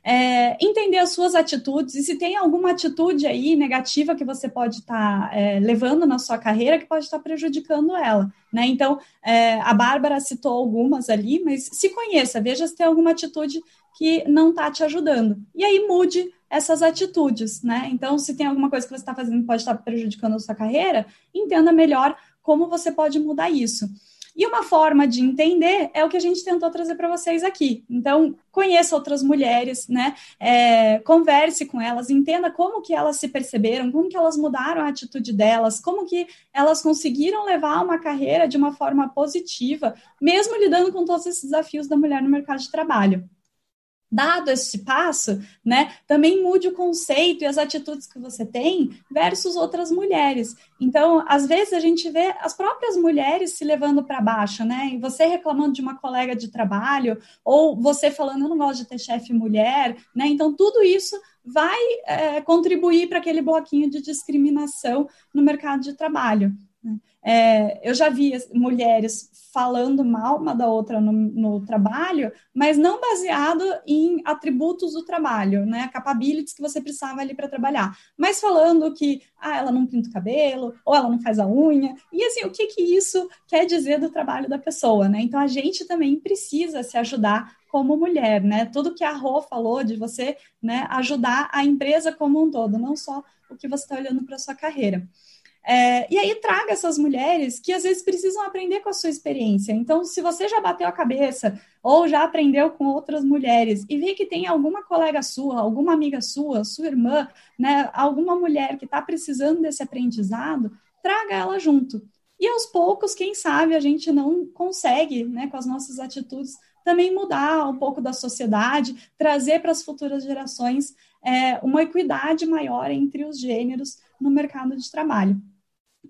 [SPEAKER 1] é, entender as suas atitudes e se tem alguma atitude aí negativa que você pode estar tá, é, levando na sua carreira que pode estar tá prejudicando ela, né? Então, é, a Bárbara citou algumas ali, mas se conheça, veja se tem alguma atitude que não está te ajudando. E aí mude essas atitudes, né? Então, se tem alguma coisa que você está fazendo que pode estar tá prejudicando a sua carreira, entenda melhor como você pode mudar isso. E uma forma de entender é o que a gente tentou trazer para vocês aqui. Então, conheça outras mulheres, né? É, converse com elas, entenda como que elas se perceberam, como que elas mudaram a atitude delas, como que elas conseguiram levar uma carreira de uma forma positiva, mesmo lidando com todos esses desafios da mulher no mercado de trabalho dado esse passo, né, também mude o conceito e as atitudes que você tem versus outras mulheres. Então, às vezes a gente vê as próprias mulheres se levando para baixo, né? E você reclamando de uma colega de trabalho ou você falando eu não gosto de ter chefe mulher, né? Então, tudo isso vai é, contribuir para aquele bloquinho de discriminação no mercado de trabalho. Né? É, eu já vi mulheres falando mal uma da outra no, no, trabalho, mas não baseado em atributos do trabalho, né? Capabilities que você precisava ali para trabalhar, mas falando que ah, ela não pinta o cabelo, ou ela não faz a unha, e assim, o que que isso quer dizer do trabalho da pessoa, né? Então a gente também precisa se ajudar como mulher, né? Tudo que a Rô falou de você, né, ajudar a empresa como um todo, não só o que você está olhando para sua carreira. É, e aí traga essas mulheres que às vezes precisam aprender com a sua experiência. Então, se você já bateu a cabeça ou já aprendeu com outras mulheres e vê que tem alguma colega sua, alguma amiga sua, sua irmã, né, alguma mulher que está precisando desse aprendizado, traga ela junto. E aos poucos, quem sabe, a gente não consegue, né, com as nossas atitudes, também mudar um pouco da sociedade, trazer para as futuras gerações é, uma equidade maior entre os gêneros no mercado de trabalho.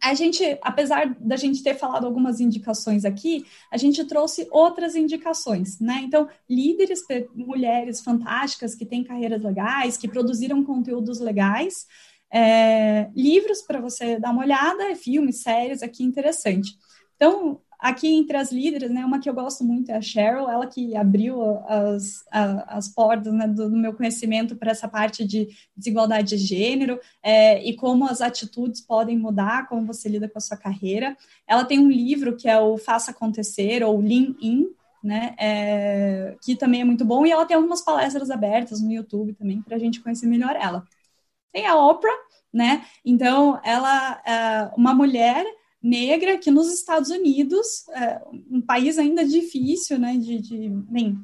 [SPEAKER 1] A gente, apesar da gente ter falado algumas indicações aqui, a gente trouxe outras indicações, né? Então, líderes, mulheres fantásticas que têm carreiras legais, que produziram conteúdos legais, é, livros para você dar uma olhada, filmes, séries aqui interessante. Então, aqui entre as líderes, né, uma que eu gosto muito é a Cheryl, ela que abriu as, as portas né, do, do, meu conhecimento para essa parte de desigualdade de gênero é, e como as atitudes podem mudar, como você lida com a sua carreira. Ela tem um livro que é o Faça Acontecer, ou Lean In, né, é, que também é muito bom, e ela tem algumas palestras abertas no YouTube também para a gente conhecer melhor ela. Tem a Oprah, né? Então, ela é uma mulher negra que nos Estados Unidos, é, um país ainda difícil, né? De, de, bem,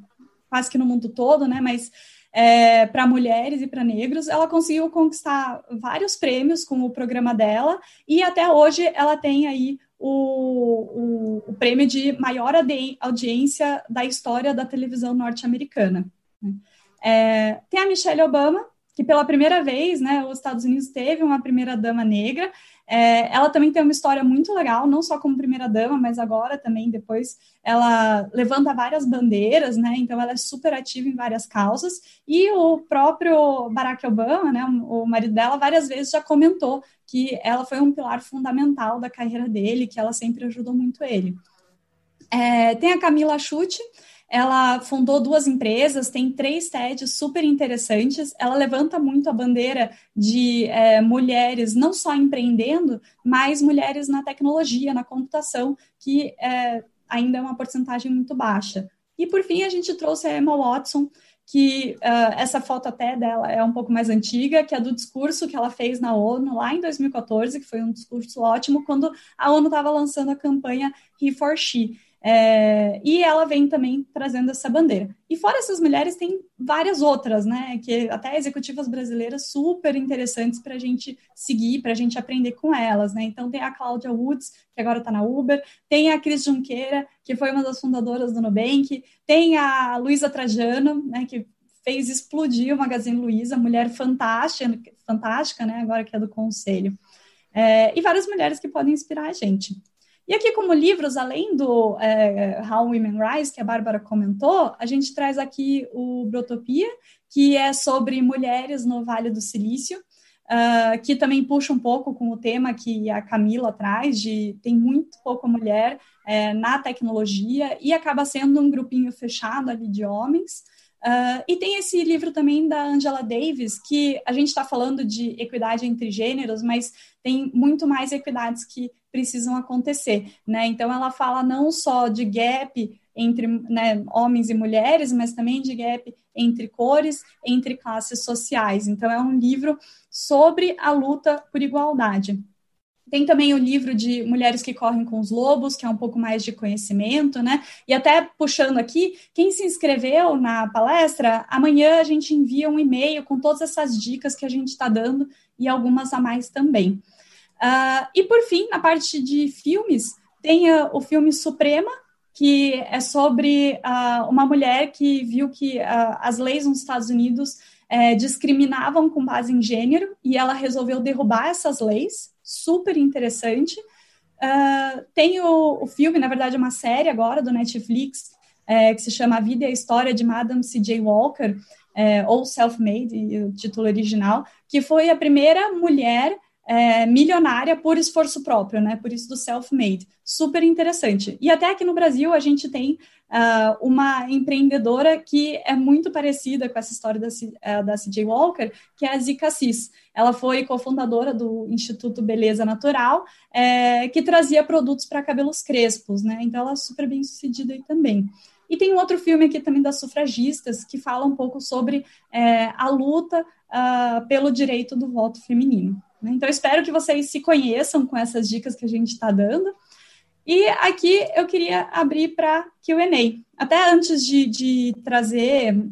[SPEAKER 1] quase que no mundo todo, né? Mas é, para mulheres e para negros, ela conseguiu conquistar vários prêmios com o programa dela e até hoje ela tem aí o, o, o prêmio de maior audiência da história da televisão norte-americana. Né? É, tem a Michelle Obama, que pela primeira vez, né, os Estados Unidos teve uma primeira-dama negra. É, ela também tem uma história muito legal, não só como primeira-dama, mas agora também, depois, ela levanta várias bandeiras, né, então ela é super ativa em várias causas, e o próprio Barack Obama, né, o marido dela, várias vezes já comentou que ela foi um pilar fundamental da carreira dele, que ela sempre ajudou muito ele. É, tem a Camila Chute, ela fundou duas empresas, tem três TEDs super interessantes. Ela levanta muito a bandeira de é, mulheres não só empreendendo, mas mulheres na tecnologia, na computação, que é, ainda é uma porcentagem muito baixa. E por fim, a gente trouxe a Emma Watson, que uh, essa foto até dela é um pouco mais antiga, que é do discurso que ela fez na ONU lá em 2014, que foi um discurso ótimo, quando a ONU estava lançando a campanha He for She. É, e ela vem também trazendo essa bandeira. E fora essas mulheres, tem várias outras, né? Que até executivas brasileiras super interessantes para a gente seguir, para a gente aprender com elas, né? Então tem a Cláudia Woods, que agora está na Uber, tem a Cris Junqueira, que foi uma das fundadoras do Nubank, tem a Luísa Trajano, né? Que fez explodir o Magazine Luiza, mulher fantástica, fantástica, né? Agora que é do conselho. É, e várias mulheres que podem inspirar a gente. E aqui, como livros, além do é, How Women Rise, que a Bárbara comentou, a gente traz aqui o Brotopia, que é sobre mulheres no Vale do Silício, uh, que também puxa um pouco com o tema que a Camila traz, de tem muito pouca mulher é, na tecnologia, e acaba sendo um grupinho fechado ali de homens. Uh, e tem esse livro também da Angela Davis, que a gente está falando de equidade entre gêneros, mas tem muito mais equidades que precisam acontecer, né? Então ela fala não só de gap entre né, homens e mulheres, mas também de gap entre cores, entre classes sociais. Então é um livro sobre a luta por igualdade. Tem também o livro de Mulheres que Correm com os Lobos, que é um pouco mais de conhecimento, né? E até puxando aqui, quem se inscreveu na palestra, amanhã a gente envia um e-mail com todas essas dicas que a gente está dando e algumas a mais também. Uh, e por fim, na parte de filmes, tem uh, o filme Suprema, que é sobre uh, uma mulher que viu que as leis nos Estados Unidos eh, discriminavam com base em gênero e ela resolveu derrubar essas leis. Super interessante. tem o, o, filme, na verdade, é uma série agora do Netflix, eh, que se chama A Vida e a História de Madame C.J. Walker, eh, ou Self-Made, o título original, que foi a primeira mulher é, milionária por esforço próprio, né? Por isso do self-made. Super interessante. E até aqui no Brasil a gente tem uh, uma empreendedora que é muito parecida com essa história da, uh, da CJ Walker, que é a Zika Cis. Ela foi cofundadora do Instituto Beleza Natural, é, que trazia produtos para cabelos crespos, né? Então ela é super bem sucedida aí também. E tem um outro filme aqui também das sufragistas, que fala um pouco sobre é, a luta uh, pelo direito do voto feminino. Né? Então, espero que vocês se conheçam com essas dicas que a gente está dando. E aqui eu queria abrir para QA. Até antes de, de trazer,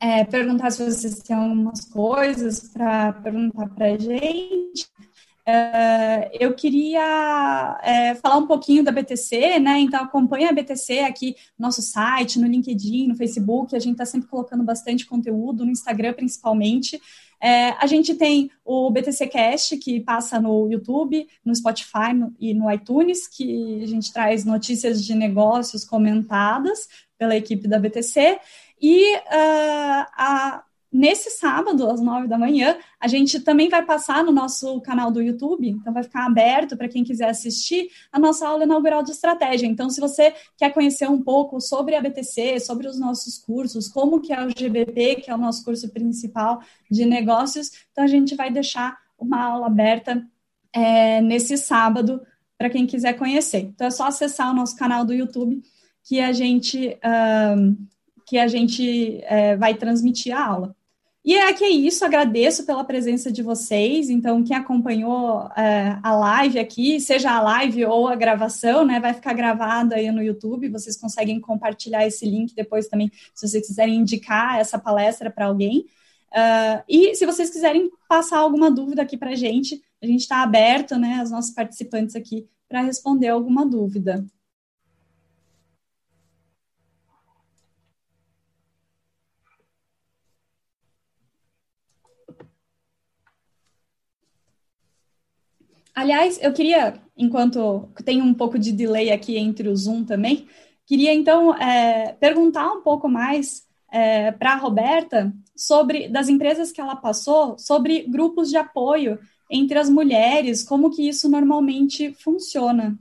[SPEAKER 1] é, perguntar se vocês têm algumas coisas para perguntar para a gente, Uh, eu queria é, falar um pouquinho da BTC, né? Então, acompanha a BTC aqui no nosso site, no LinkedIn, no Facebook. A gente está sempre colocando bastante conteúdo, no Instagram principalmente. É, a gente tem o BTC Cast, que passa no YouTube, no Spotify no, e no iTunes, que a gente traz notícias de negócios comentadas pela equipe da BTC. E uh, a Nesse sábado, às nove da manhã, a gente também vai passar no nosso canal do YouTube, então vai ficar aberto para quem quiser assistir a nossa aula inaugural de estratégia. Então, se você quer conhecer um pouco sobre a BTC, sobre os nossos cursos, como que é o GBP, que é o nosso curso principal de negócios, então a gente vai deixar uma aula aberta é, nesse sábado para quem quiser conhecer. Então, é só acessar o nosso canal do YouTube que a gente, um, que a gente é, vai transmitir a aula. E é que é isso, agradeço pela presença de vocês. Então, quem acompanhou é, a live aqui, seja a live ou a gravação, né, vai ficar gravada aí no YouTube. Vocês conseguem compartilhar esse link depois também, se vocês quiserem indicar essa palestra para alguém. Uh, e se vocês quiserem passar alguma dúvida aqui para a gente, a gente está aberto, né, os nossos participantes aqui, para responder alguma dúvida. Aliás, eu queria, enquanto tem um pouco de delay aqui entre o Zoom também, queria então é, perguntar um pouco mais é, para a Roberta sobre das empresas que ela passou, sobre grupos de apoio entre as mulheres, como que isso normalmente funciona.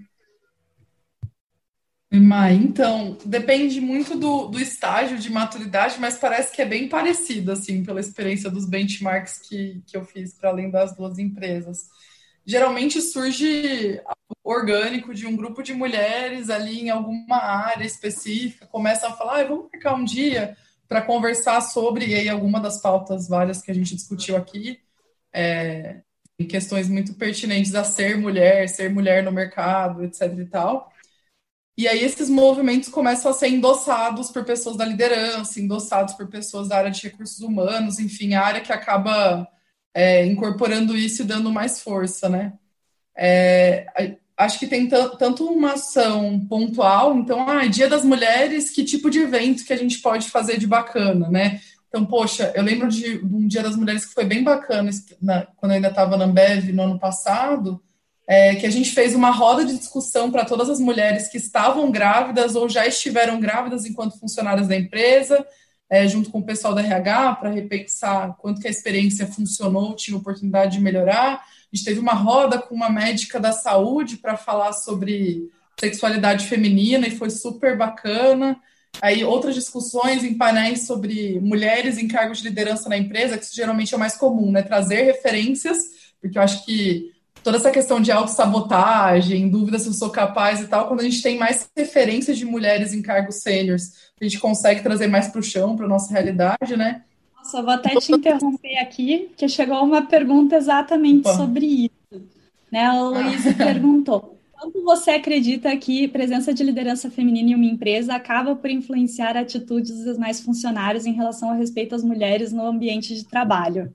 [SPEAKER 4] Mai, então, depende muito do, do estágio de maturidade, mas parece que é bem parecido, assim, pela experiência dos benchmarks que, que eu fiz para além das duas empresas geralmente surge orgânico de um grupo de mulheres ali em alguma área específica, começam a falar, ah, vamos marcar um dia para conversar sobre, e aí alguma das pautas várias que a gente discutiu aqui, é, em questões muito pertinentes a ser mulher, ser mulher no mercado, etc e tal. E aí esses movimentos começam a ser endossados por pessoas da liderança, endossados por pessoas da área de recursos humanos, enfim, a área que acaba é, incorporando isso e dando mais força, né? É, acho que tem tanto uma ação pontual, então, ah, Dia das Mulheres, que tipo de evento que a gente pode fazer de bacana, né? Então, poxa, eu lembro de um Dia das Mulheres que foi bem bacana, na, quando eu ainda estava na Ambev no ano passado, é, que a gente fez uma roda de discussão para todas as mulheres que estavam grávidas ou já estiveram grávidas enquanto funcionárias da empresa, é, junto com o pessoal da RH, para repensar quanto que a experiência funcionou, tinha oportunidade de melhorar. A gente teve uma roda com uma médica da saúde para falar sobre sexualidade feminina e foi super bacana. Aí outras discussões em painéis sobre mulheres em cargos de liderança na empresa, que isso geralmente é mais comum, né? Trazer referências, porque eu acho que toda essa questão de autossabotagem, dúvida se eu sou capaz e tal, quando a gente tem mais referências de mulheres em cargos sêniores, a gente consegue trazer mais para o chão, para a nossa realidade, né?
[SPEAKER 1] Nossa, vou até te interromper aqui, que chegou uma pergunta exatamente Opa. sobre isso. Né? A Luísa ah. perguntou: quanto você acredita que presença de liderança feminina em uma empresa acaba por influenciar atitudes dos mais funcionários em relação ao respeito às mulheres no ambiente de trabalho?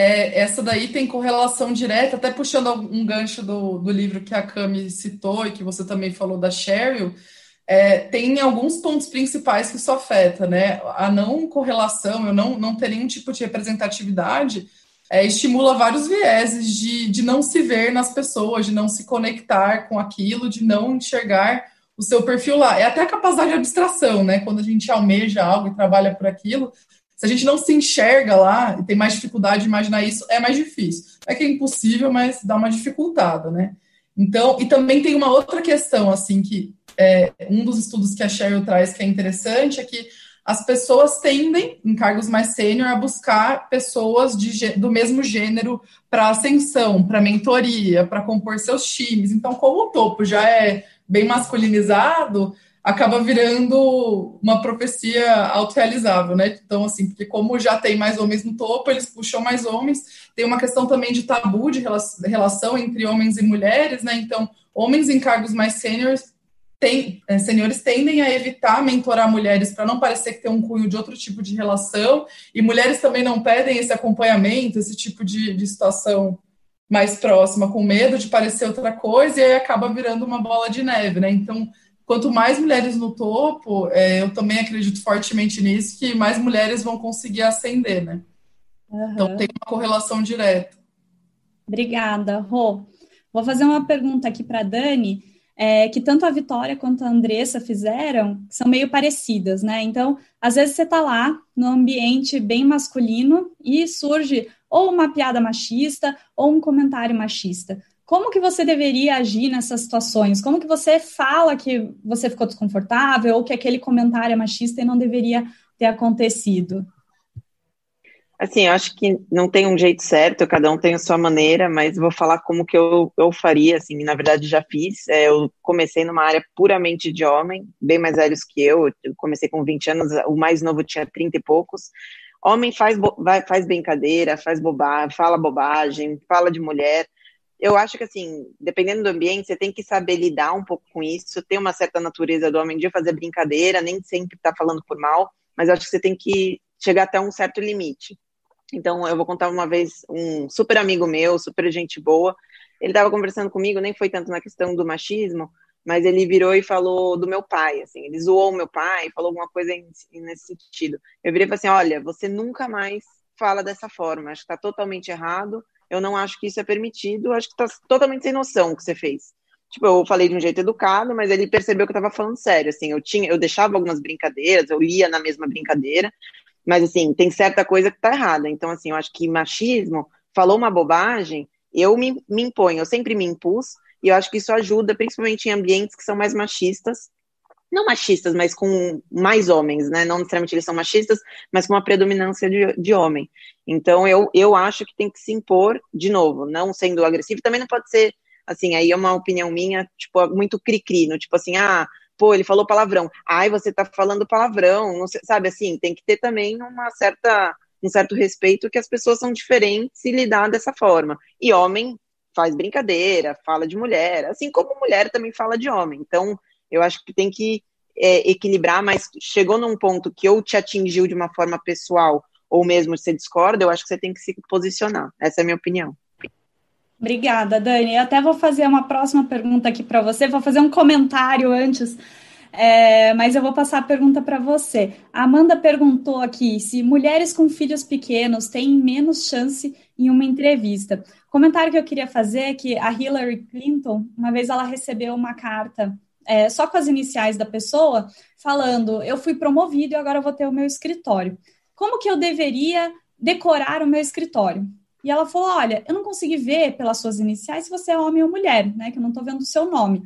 [SPEAKER 4] É, essa daí tem correlação direta, até puxando um gancho do, do livro que a Cami citou e que você também falou da Cheryl, é, tem alguns pontos principais que isso afeta, né? A não correlação, eu não, não ter nenhum tipo de representatividade, é, estimula vários vieses de, de não se ver nas pessoas, de não se conectar com aquilo, de não enxergar o seu perfil lá. É até a capacidade de abstração, né? Quando a gente almeja algo e trabalha por aquilo, se a gente não se enxerga lá e tem mais dificuldade de imaginar isso, é mais difícil. Não é que é impossível, mas dá uma dificultada, né? Então, e também tem uma outra questão, assim, que é, um dos estudos que a Cheryl traz que é interessante é que as pessoas tendem, em cargos mais sênior, a buscar pessoas de, do mesmo gênero para ascensão, para mentoria, para compor seus times. Então, como o topo já é bem masculinizado, acaba virando uma profecia autorrealizável, né? Então, assim, porque como já tem mais homens no topo, eles puxam mais homens. Tem uma questão também de tabu de relação entre homens e mulheres, né? Então, homens em cargos mais sêniores tem, é, senhores tendem a evitar mentorar mulheres para não parecer que tem um cunho de outro tipo de relação, e mulheres também não pedem esse acompanhamento, esse tipo de, de situação mais próxima, com medo de parecer outra coisa, e aí acaba virando uma bola de neve, né? Então, quanto mais mulheres no topo, é, eu também acredito fortemente nisso, que mais mulheres vão conseguir ascender, né? Uhum. Então tem uma correlação direta.
[SPEAKER 1] Obrigada, Rô. Vou fazer uma pergunta aqui para Dani, é, que tanto a Vitória quanto a Andressa fizeram, são meio parecidas, né? Então, às vezes você está lá no ambiente bem masculino e surge ou uma piada machista ou um comentário machista. Como que você deveria agir nessas situações? Como que você fala que você ficou desconfortável ou que aquele comentário é machista e não deveria ter acontecido?
[SPEAKER 5] Assim, eu acho que não tem um jeito certo, cada um tem a sua maneira, mas vou falar como que eu, eu faria, assim, na verdade já fiz. É, eu comecei numa área puramente de homem, bem mais velhos que eu, eu comecei com 20 anos, o mais novo tinha 30 e poucos. Homem faz, faz brincadeira, faz bobagem, fala bobagem, fala de mulher. Eu acho que, assim, dependendo do ambiente, você tem que saber lidar um pouco com isso, ter uma certa natureza do homem de fazer brincadeira, nem sempre tá falando por mal, mas acho que você tem que chegar até um certo limite. Então, eu vou contar uma vez um super amigo meu, super gente boa. Ele estava conversando comigo, nem foi tanto na questão do machismo, mas ele virou e falou do meu pai, assim, ele zoou o meu pai, falou alguma coisa nesse sentido. Eu virei e falei assim: olha, você nunca mais fala dessa forma, acho que está totalmente errado, eu não acho que isso é permitido, acho que está totalmente sem noção o que você fez. Tipo, eu falei de um jeito educado, mas ele percebeu que eu estava falando sério, assim, eu tinha, eu deixava algumas brincadeiras, eu ia na mesma brincadeira, mas, assim, tem certa coisa que está errada. Então, assim, eu acho que machismo, falou uma bobagem, eu me, me imponho, eu sempre me impus, e eu acho que isso ajuda, principalmente em ambientes que são mais machistas, não machistas, mas com mais homens, né? Não necessariamente eles são machistas, mas com uma predominância de, de homem. Então, eu, eu acho que tem que se impor, de novo, não sendo agressivo. Também não pode ser, assim, aí é uma opinião minha, tipo, muito cri-cri, no tipo assim, ah, pô, ele falou palavrão. Ai, você tá falando palavrão, sei, sabe assim, tem que ter também uma certa um certo respeito que as pessoas são diferentes e lidar dessa forma. E homem faz brincadeira, fala de mulher, assim como mulher também fala de homem. Então, eu acho que tem que é, equilibrar, mas chegou num ponto que ou te atingiu de uma forma pessoal ou mesmo você discorda, eu acho que você tem que se posicionar. Essa é a minha opinião.
[SPEAKER 1] Obrigada, Dani. Eu até vou fazer uma próxima pergunta aqui para você. Vou fazer um comentário antes, é, mas eu vou passar a pergunta para você. A Amanda perguntou aqui se mulheres com filhos pequenos têm menos chance em uma entrevista. O comentário que eu queria fazer é que a Hillary Clinton, uma vez ela recebeu uma carta é, só com as iniciais da pessoa, falando: eu fui promovido e agora vou ter o meu escritório. Como que eu deveria decorar o meu escritório? E ela falou: Olha, eu não consegui ver pelas suas iniciais se você é homem ou mulher, né? Que eu não estou vendo o seu nome.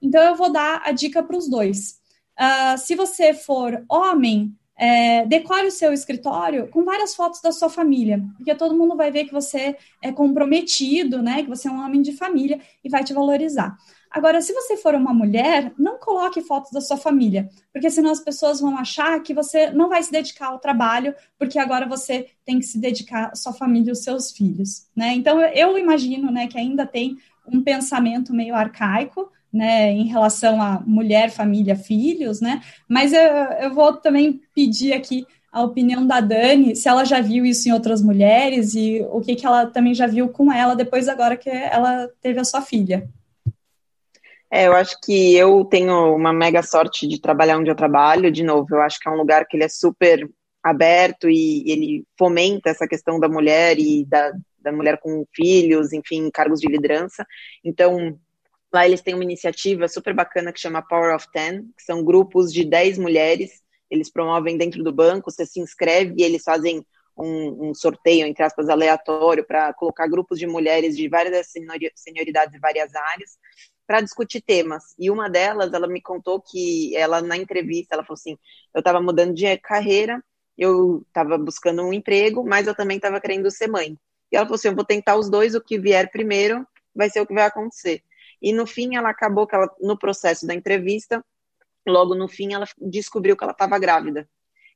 [SPEAKER 1] Então eu vou dar a dica para os dois. Uh, se você for homem, é, decore o seu escritório com várias fotos da sua família, porque todo mundo vai ver que você é comprometido, né? Que você é um homem de família e vai te valorizar. Agora, se você for uma mulher, não coloque fotos da sua família, porque senão as pessoas vão achar que você não vai se dedicar ao trabalho, porque agora você tem que se dedicar à sua família e aos seus filhos, né? Então, eu imagino, né, que ainda tem um pensamento meio arcaico, né, em relação a mulher, família, filhos, né? Mas eu, eu vou também pedir aqui a opinião da Dani, se ela já viu isso em outras mulheres e o que, que ela também já viu com ela depois agora que ela teve a sua filha.
[SPEAKER 5] É, eu acho que eu tenho uma mega sorte de trabalhar onde eu trabalho. De novo, eu acho que é um lugar que ele é super aberto e ele fomenta essa questão da mulher e da, da mulher com filhos, enfim, cargos de liderança. Então, lá eles têm uma iniciativa super bacana que chama Power of Ten, que são grupos de 10 mulheres. Eles promovem dentro do banco, você se inscreve e eles fazem um, um sorteio, entre aspas, aleatório para colocar grupos de mulheres de várias senioridades e várias áreas para discutir temas. E uma delas, ela me contou que ela na entrevista, ela falou assim: "Eu estava mudando de carreira, eu estava buscando um emprego, mas eu também estava querendo ser mãe". E ela falou assim: "Eu vou tentar os dois, o que vier primeiro vai ser o que vai acontecer". E no fim, ela acabou que ela no processo da entrevista, logo no fim, ela descobriu que ela estava grávida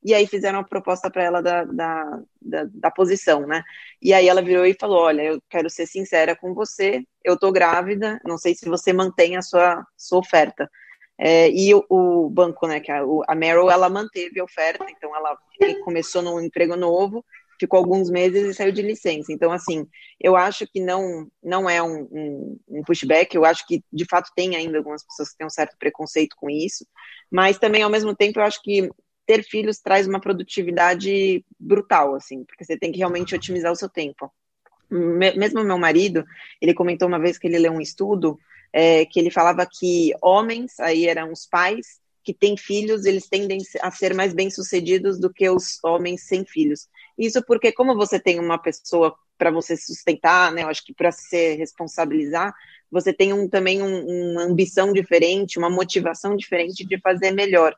[SPEAKER 5] e aí fizeram a proposta para ela da, da, da, da, posição, né? E aí ela virou e falou: Olha, eu quero ser sincera com você, eu tô grávida, não sei se você mantém a sua, sua oferta. É, e o, o, banco, né, que a, a Merrill, ela manteve a oferta, então ela começou num emprego novo, ficou alguns meses e saiu de licença. Então, assim, eu acho que não, não é um, um, um, pushback, eu acho que, de fato, tem ainda algumas pessoas que têm um certo preconceito com isso, mas também, ao mesmo tempo, eu acho que ter filhos traz uma produtividade brutal, assim, porque você tem que realmente otimizar o seu tempo. Mesmo meu marido, ele comentou uma vez que ele leu um estudo é, que ele falava que homens, aí eram os pais, que têm filhos, eles tendem a ser mais bem-sucedidos do que os homens sem filhos. Isso porque, como você tem uma pessoa para você sustentar, né, eu acho que para se responsabilizar, você tem um, também um, uma ambição diferente, uma motivação diferente de fazer melhor.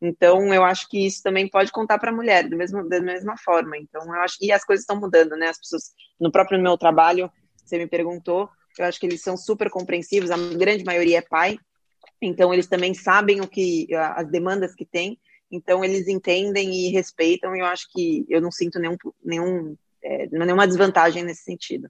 [SPEAKER 5] Então, eu acho que isso também pode contar para a mulher, do mesmo, da mesma forma. Então, eu acho e as coisas estão mudando, né? As pessoas, no próprio meu trabalho, você me perguntou, eu acho que eles são super compreensivos, a grande maioria é pai, então eles também sabem o que as demandas que tem, então eles entendem e respeitam, e eu acho que eu não sinto nenhum, nenhum, é, nenhuma desvantagem nesse sentido.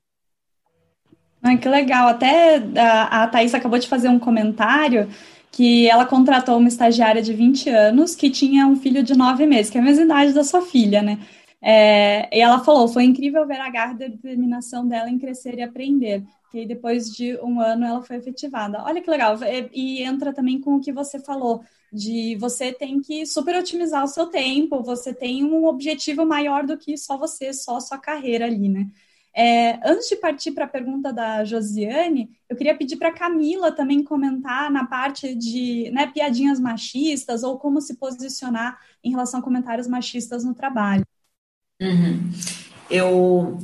[SPEAKER 1] Ah, que legal. Até a, a Thaís acabou de fazer um comentário que ela contratou uma estagiária de 20 anos que tinha um filho de 9 meses, que é a mesma idade da sua filha, né? É, e ela falou: foi incrível ver a garra e determinação dela em crescer e aprender. Que depois de um ano ela foi efetivada. Olha que legal. E, e entra também com o que você falou, de você tem que super otimizar o seu tempo, você tem um objetivo maior do que só você, só a sua carreira ali, né? É, antes de partir para a pergunta da Josiane, eu queria pedir para Camila também comentar na parte de né, piadinhas machistas ou como se posicionar em relação a comentários machistas no trabalho.
[SPEAKER 2] Uhum. Eu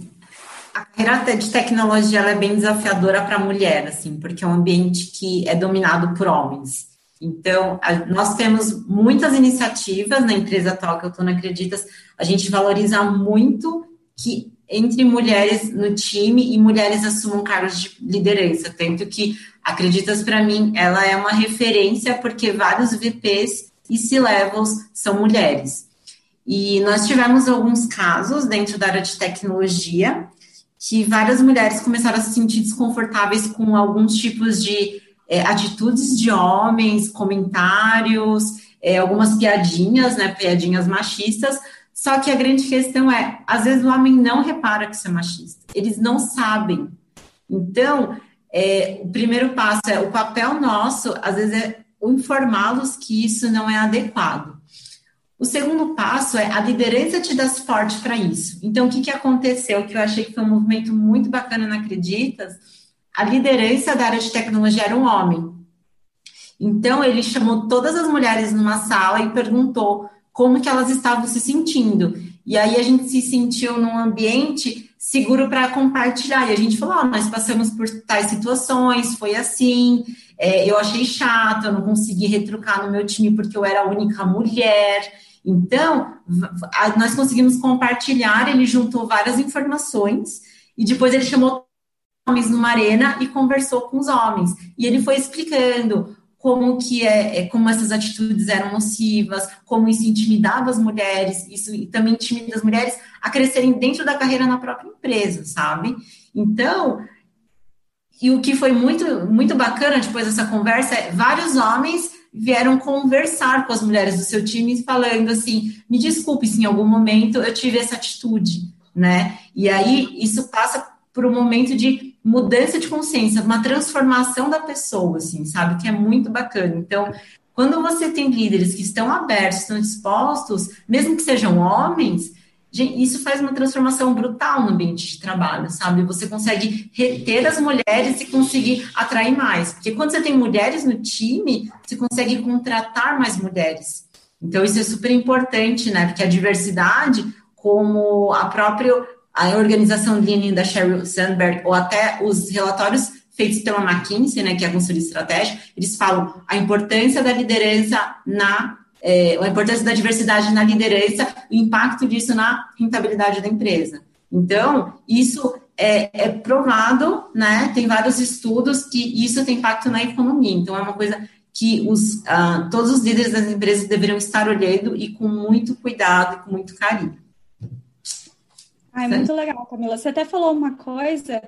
[SPEAKER 2] a carreira de tecnologia é bem desafiadora para a mulher, assim, porque é um ambiente que é dominado por homens. Então, a, nós temos muitas iniciativas na empresa atual que eu estou na Acreditas, a gente valoriza muito que entre mulheres no time e mulheres assumam cargos de liderança, tanto que Acreditas para mim, ela é uma referência porque vários VPs e C-levels são mulheres. E nós tivemos alguns casos dentro da área de tecnologia que várias mulheres começaram a se sentir desconfortáveis com alguns tipos de é, atitudes de homens, comentários, é, algumas piadinhas, né, piadinhas machistas. Só que a grande questão é, às vezes o homem não repara que isso é machista, eles não sabem. Então, é, o primeiro passo é o papel nosso, às vezes é informá-los que isso não é adequado. O segundo passo é a liderança te dá suporte para isso. Então, o que, que aconteceu? Que eu achei que foi um movimento muito bacana na Acreditas. A liderança da área de tecnologia era um homem. Então, ele chamou todas as mulheres numa sala e perguntou como que elas estavam se sentindo. E aí a gente se sentiu num ambiente seguro para compartilhar. E a gente falou: oh, nós passamos por tais situações, foi assim, é, eu achei chato, eu não consegui retrucar no meu time porque eu era a única mulher. Então, nós conseguimos compartilhar, ele juntou várias informações e depois ele chamou homens numa arena e conversou com os homens. E ele foi explicando como que é, é, como essas atitudes eram nocivas, como isso intimidava as mulheres, isso também intimida as mulheres a crescerem dentro da carreira na própria empresa, sabe? Então, e o que foi muito muito bacana depois dessa conversa é vários homens vieram conversar com as mulheres do seu time, falando assim: me desculpe se em algum momento eu tive essa atitude, né? E aí isso passa por um momento de mudança de consciência, uma transformação da pessoa, assim, sabe? Que é muito bacana. Então, quando você tem líderes que estão abertos, estão dispostos, mesmo que sejam homens, isso faz uma transformação brutal no ambiente de trabalho, sabe? Você consegue reter as mulheres e conseguir atrair mais. Porque quando você tem mulheres no time, você consegue contratar mais mulheres. Então, isso é super importante, né? Porque a diversidade, como a própria a organização Lean da Sheryl Sandberg, ou até os relatórios feitos pela McKinsey, né, que é a consultoria estratégica, eles falam a importância da liderança na é, a importância da diversidade na liderança, o impacto disso na rentabilidade da empresa. Então, isso é, é, provado, né? Tem vários estudos que isso tem impacto na economia. Então, é uma coisa que os, uh, todos os líderes das empresas deveriam estar olhando e com muito cuidado e com muito carinho.
[SPEAKER 1] Ah, é muito legal, Camila. Você até falou uma coisa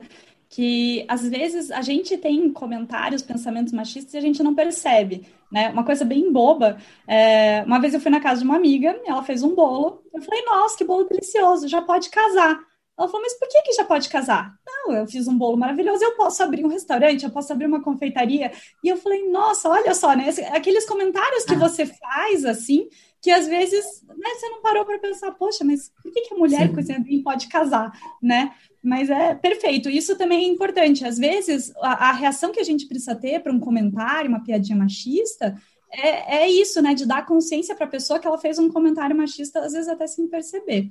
[SPEAKER 1] que às vezes a gente tem comentários, pensamentos machistas e a gente não percebe, né? Uma coisa bem boba. É, uma vez eu fui na casa de uma amiga, ela fez um bolo, eu falei, nossa, que bolo delicioso, já pode casar. Ela falou, mas por que, que já pode casar? Não, eu fiz um bolo maravilhoso, eu posso abrir um restaurante, eu posso abrir uma confeitaria. E eu falei, nossa, olha só, né? Aqueles comentários que ah. você faz, assim, que às vezes né, você não parou para pensar, poxa, mas por que, que a mulher Sim. cozinhando pode casar, né? Mas é perfeito. Isso também é importante. Às vezes, a, a reação que a gente precisa ter para um comentário, uma piadinha machista, é, é isso, né? De dar consciência para a pessoa que ela fez um comentário machista, às vezes até sem perceber.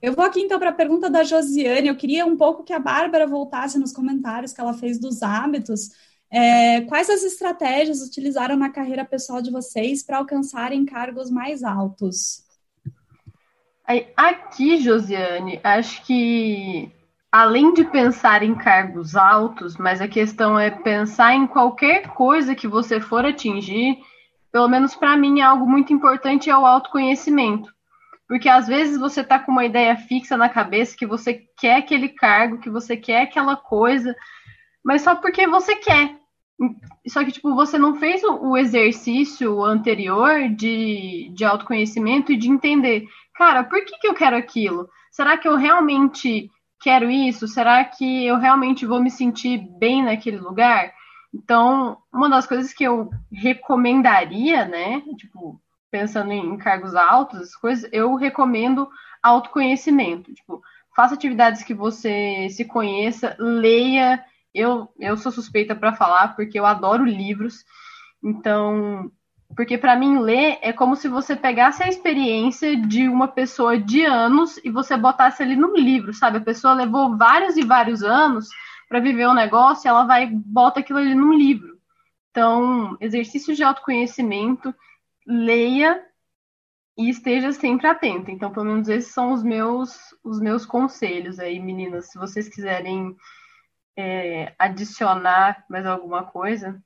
[SPEAKER 1] Eu vou aqui então para a pergunta da Josiane. Eu queria um pouco que a Bárbara voltasse nos comentários que ela fez dos hábitos. É, quais as estratégias utilizaram na carreira pessoal de vocês para alcançarem cargos mais altos?
[SPEAKER 3] Aqui, Josiane, acho que além de pensar em cargos altos, mas a questão é pensar em qualquer coisa que você for atingir, pelo menos para mim é algo muito importante é o autoconhecimento. Porque às vezes você está com uma ideia fixa na cabeça que você quer aquele cargo, que você quer aquela coisa, mas só porque você quer. Só que, tipo, você não fez o exercício anterior de, de autoconhecimento e de entender, cara, por que, que eu quero aquilo? Será que eu realmente quero isso? Será que eu realmente vou me sentir bem naquele lugar? Então, uma das coisas que eu recomendaria, né, tipo, pensando em cargos altos, coisas, eu recomendo autoconhecimento. Tipo, faça atividades que você se conheça, leia. Eu, eu sou suspeita para falar porque eu adoro livros. Então, porque para mim ler é como se você pegasse a experiência de uma pessoa de anos e você botasse ali no livro, sabe? A pessoa levou vários e vários anos para viver um negócio, e ela vai bota aquilo ali num livro. Então, exercício de autoconhecimento, leia e esteja sempre atenta. Então, pelo menos esses são os meus os meus conselhos aí, meninas. Se vocês quiserem é, adicionar mais alguma coisa.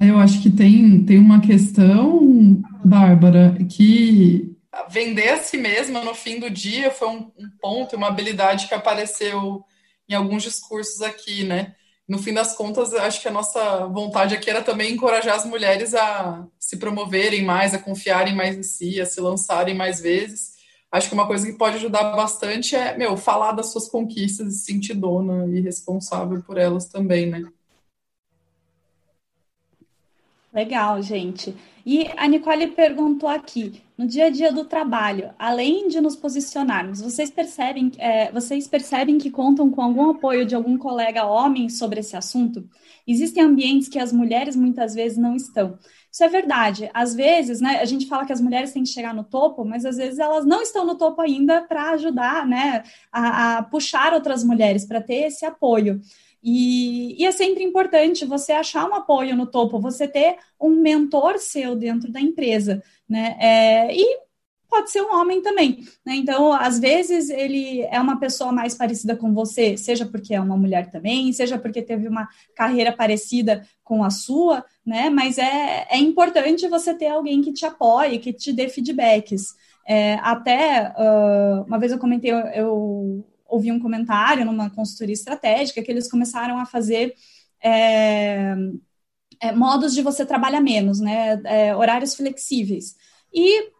[SPEAKER 4] Eu acho que tem, tem uma questão, Bárbara, que vender a si mesma no fim do dia foi um, um ponto, uma habilidade que apareceu em alguns discursos aqui, né? No fim das contas, acho que a nossa vontade aqui era também encorajar as mulheres a se promoverem mais, a confiarem mais em si, a se lançarem mais vezes. Acho que uma coisa que pode ajudar bastante é, meu, falar das suas conquistas e se sentir dona e responsável por elas também, né?
[SPEAKER 1] Legal, gente. E a Nicole perguntou aqui, no dia a dia do trabalho, além de nos posicionarmos, vocês percebem, é, vocês percebem que contam com algum apoio de algum colega homem sobre esse assunto? Existem ambientes que as mulheres muitas vezes não estão. Isso é verdade. Às vezes, né, a gente fala que as mulheres têm que chegar no topo, mas às vezes elas não estão no topo ainda para ajudar, né, a, a puxar outras mulheres para ter esse apoio. E, e, é sempre importante você achar um apoio no topo, você ter um mentor seu dentro da empresa, né? É, e pode ser um homem também, né? Então, às vezes ele é uma pessoa mais parecida com você, seja porque é uma mulher também, seja porque teve uma carreira parecida com a sua, né? Mas é, é importante você ter alguém que te apoie, que te dê feedbacks. É, até uh, uma vez eu comentei, eu, eu ouvi um comentário numa consultoria estratégica que eles começaram a fazer é, é, modos de você trabalhar menos, né? É, horários flexíveis. E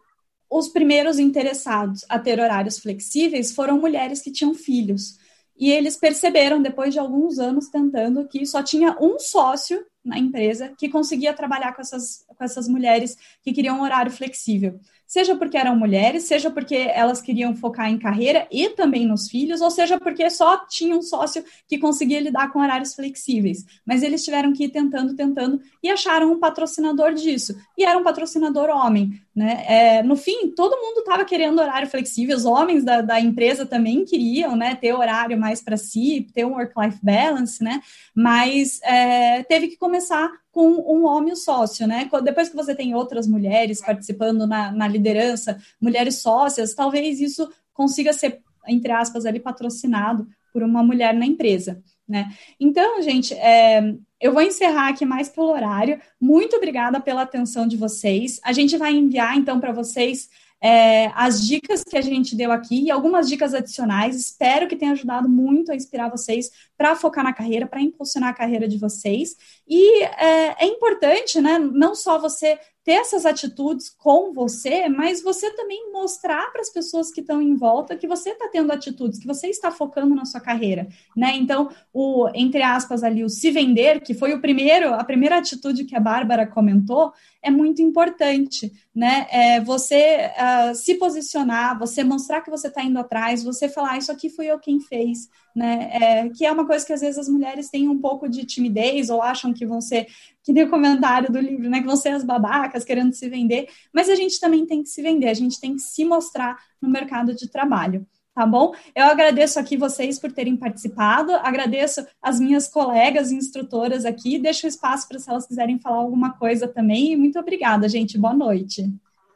[SPEAKER 1] os primeiros interessados a ter horários flexíveis foram mulheres que tinham filhos. E eles perceberam, depois de alguns anos tentando, que só tinha um sócio na empresa que conseguia trabalhar com essas, com essas mulheres que queriam um horário flexível seja porque eram mulheres, seja porque elas queriam focar em carreira e também nos filhos, ou seja porque só tinha um sócio que conseguia lidar com horários flexíveis. Mas eles tiveram que ir tentando, tentando e acharam um patrocinador disso. E era um patrocinador homem. Né? É, no fim, todo mundo estava querendo horário flexível, os homens da, da empresa também queriam né, ter horário mais para si, ter um work-life balance, né? mas é, teve que começar com um homem sócio, né? Depois que você tem outras mulheres participando na, na liderança, mulheres sócias, talvez isso consiga ser, entre aspas, ali patrocinado por uma mulher na empresa, né? Então, gente, é, eu vou encerrar aqui mais pelo horário. Muito obrigada pela atenção de vocês. A gente vai enviar, então, para vocês é, as dicas que a gente deu aqui e algumas dicas adicionais. Espero que tenha ajudado muito a inspirar vocês para focar na carreira, para impulsionar a carreira de vocês. E é, é importante, né? Não só você ter essas atitudes com você, mas você também mostrar para as pessoas que estão em volta que você está tendo atitudes, que você está focando na sua carreira, né? Então, o entre aspas ali o se vender, que foi o primeiro, a primeira atitude que a Bárbara comentou, é muito importante, né? É você uh, se posicionar, você mostrar que você está indo atrás, você falar ah, isso aqui fui eu quem fez, né? É, que é uma coisa que às vezes as mulheres têm um pouco de timidez ou acham que vão ser, que nem o comentário do livro, né? Que vão ser as babacas querendo se vender, mas a gente também tem que se vender, a gente tem que se mostrar no mercado de trabalho. Tá bom? Eu agradeço aqui vocês por terem participado, agradeço as minhas colegas e instrutoras aqui, deixo espaço para se elas quiserem falar alguma coisa também. Muito obrigada, gente. Boa noite.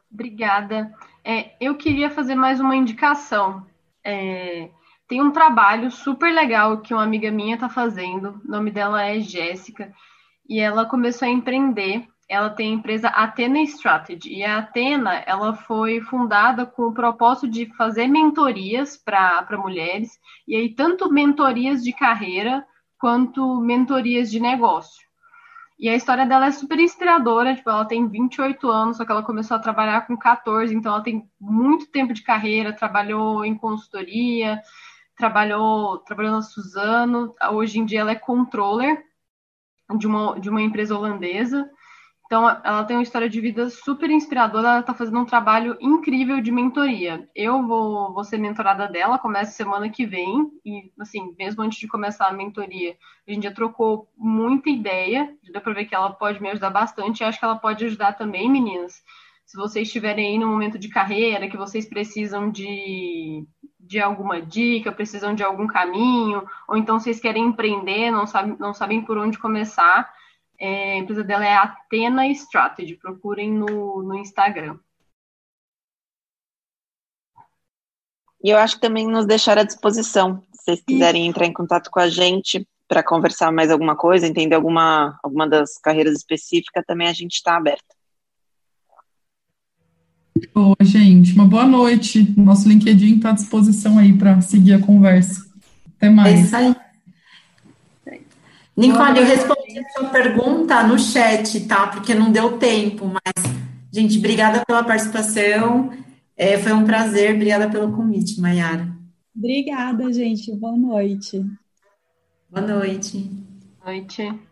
[SPEAKER 3] Obrigada. É, eu queria fazer mais uma indicação. É, tem um trabalho super legal que uma amiga minha está fazendo. O nome dela é Jéssica. E ela começou a empreender. Ela tem a empresa Athena Strategy. E a Athena, ela foi fundada com o propósito de fazer mentorias para mulheres. E aí, tanto mentorias de carreira quanto mentorias de negócio. E a história dela é super inspiradora, tipo, ela tem 28 anos, só que ela começou a trabalhar com 14, então ela tem muito tempo de carreira, trabalhou em consultoria, trabalhou, trabalhou na Suzano, hoje em dia ela é controller de uma, de uma empresa holandesa. Então, ela tem uma história de vida super inspiradora, ela está fazendo um trabalho incrível de mentoria. Eu vou, vou ser mentorada dela, começa semana que vem, e, assim, mesmo antes de começar a mentoria, a gente já trocou muita ideia, deu para ver que ela pode me ajudar bastante, e acho que ela pode ajudar também, meninas. Se vocês estiverem aí no momento de carreira, que vocês precisam de, de alguma dica, precisam de algum caminho, ou então vocês querem empreender, não, sabe, não sabem por onde começar, é, a empresa dela é Athena Strategy, procurem no, no Instagram.
[SPEAKER 5] E eu acho que também nos deixar à disposição, se vocês quiserem entrar em contato com a gente para conversar mais alguma coisa, entender alguma, alguma das carreiras específicas, também a gente está aberto.
[SPEAKER 4] Oi, gente, uma boa noite. Nosso LinkedIn está à disposição aí para seguir a conversa. Até mais.
[SPEAKER 2] É isso aí. Nicole, eu respondi a sua pergunta no chat, tá? Porque não deu tempo, mas, gente, obrigada pela participação. É, foi um prazer, obrigada pelo convite, Mayara.
[SPEAKER 1] Obrigada, gente. Boa noite.
[SPEAKER 2] Boa noite.
[SPEAKER 3] Boa noite.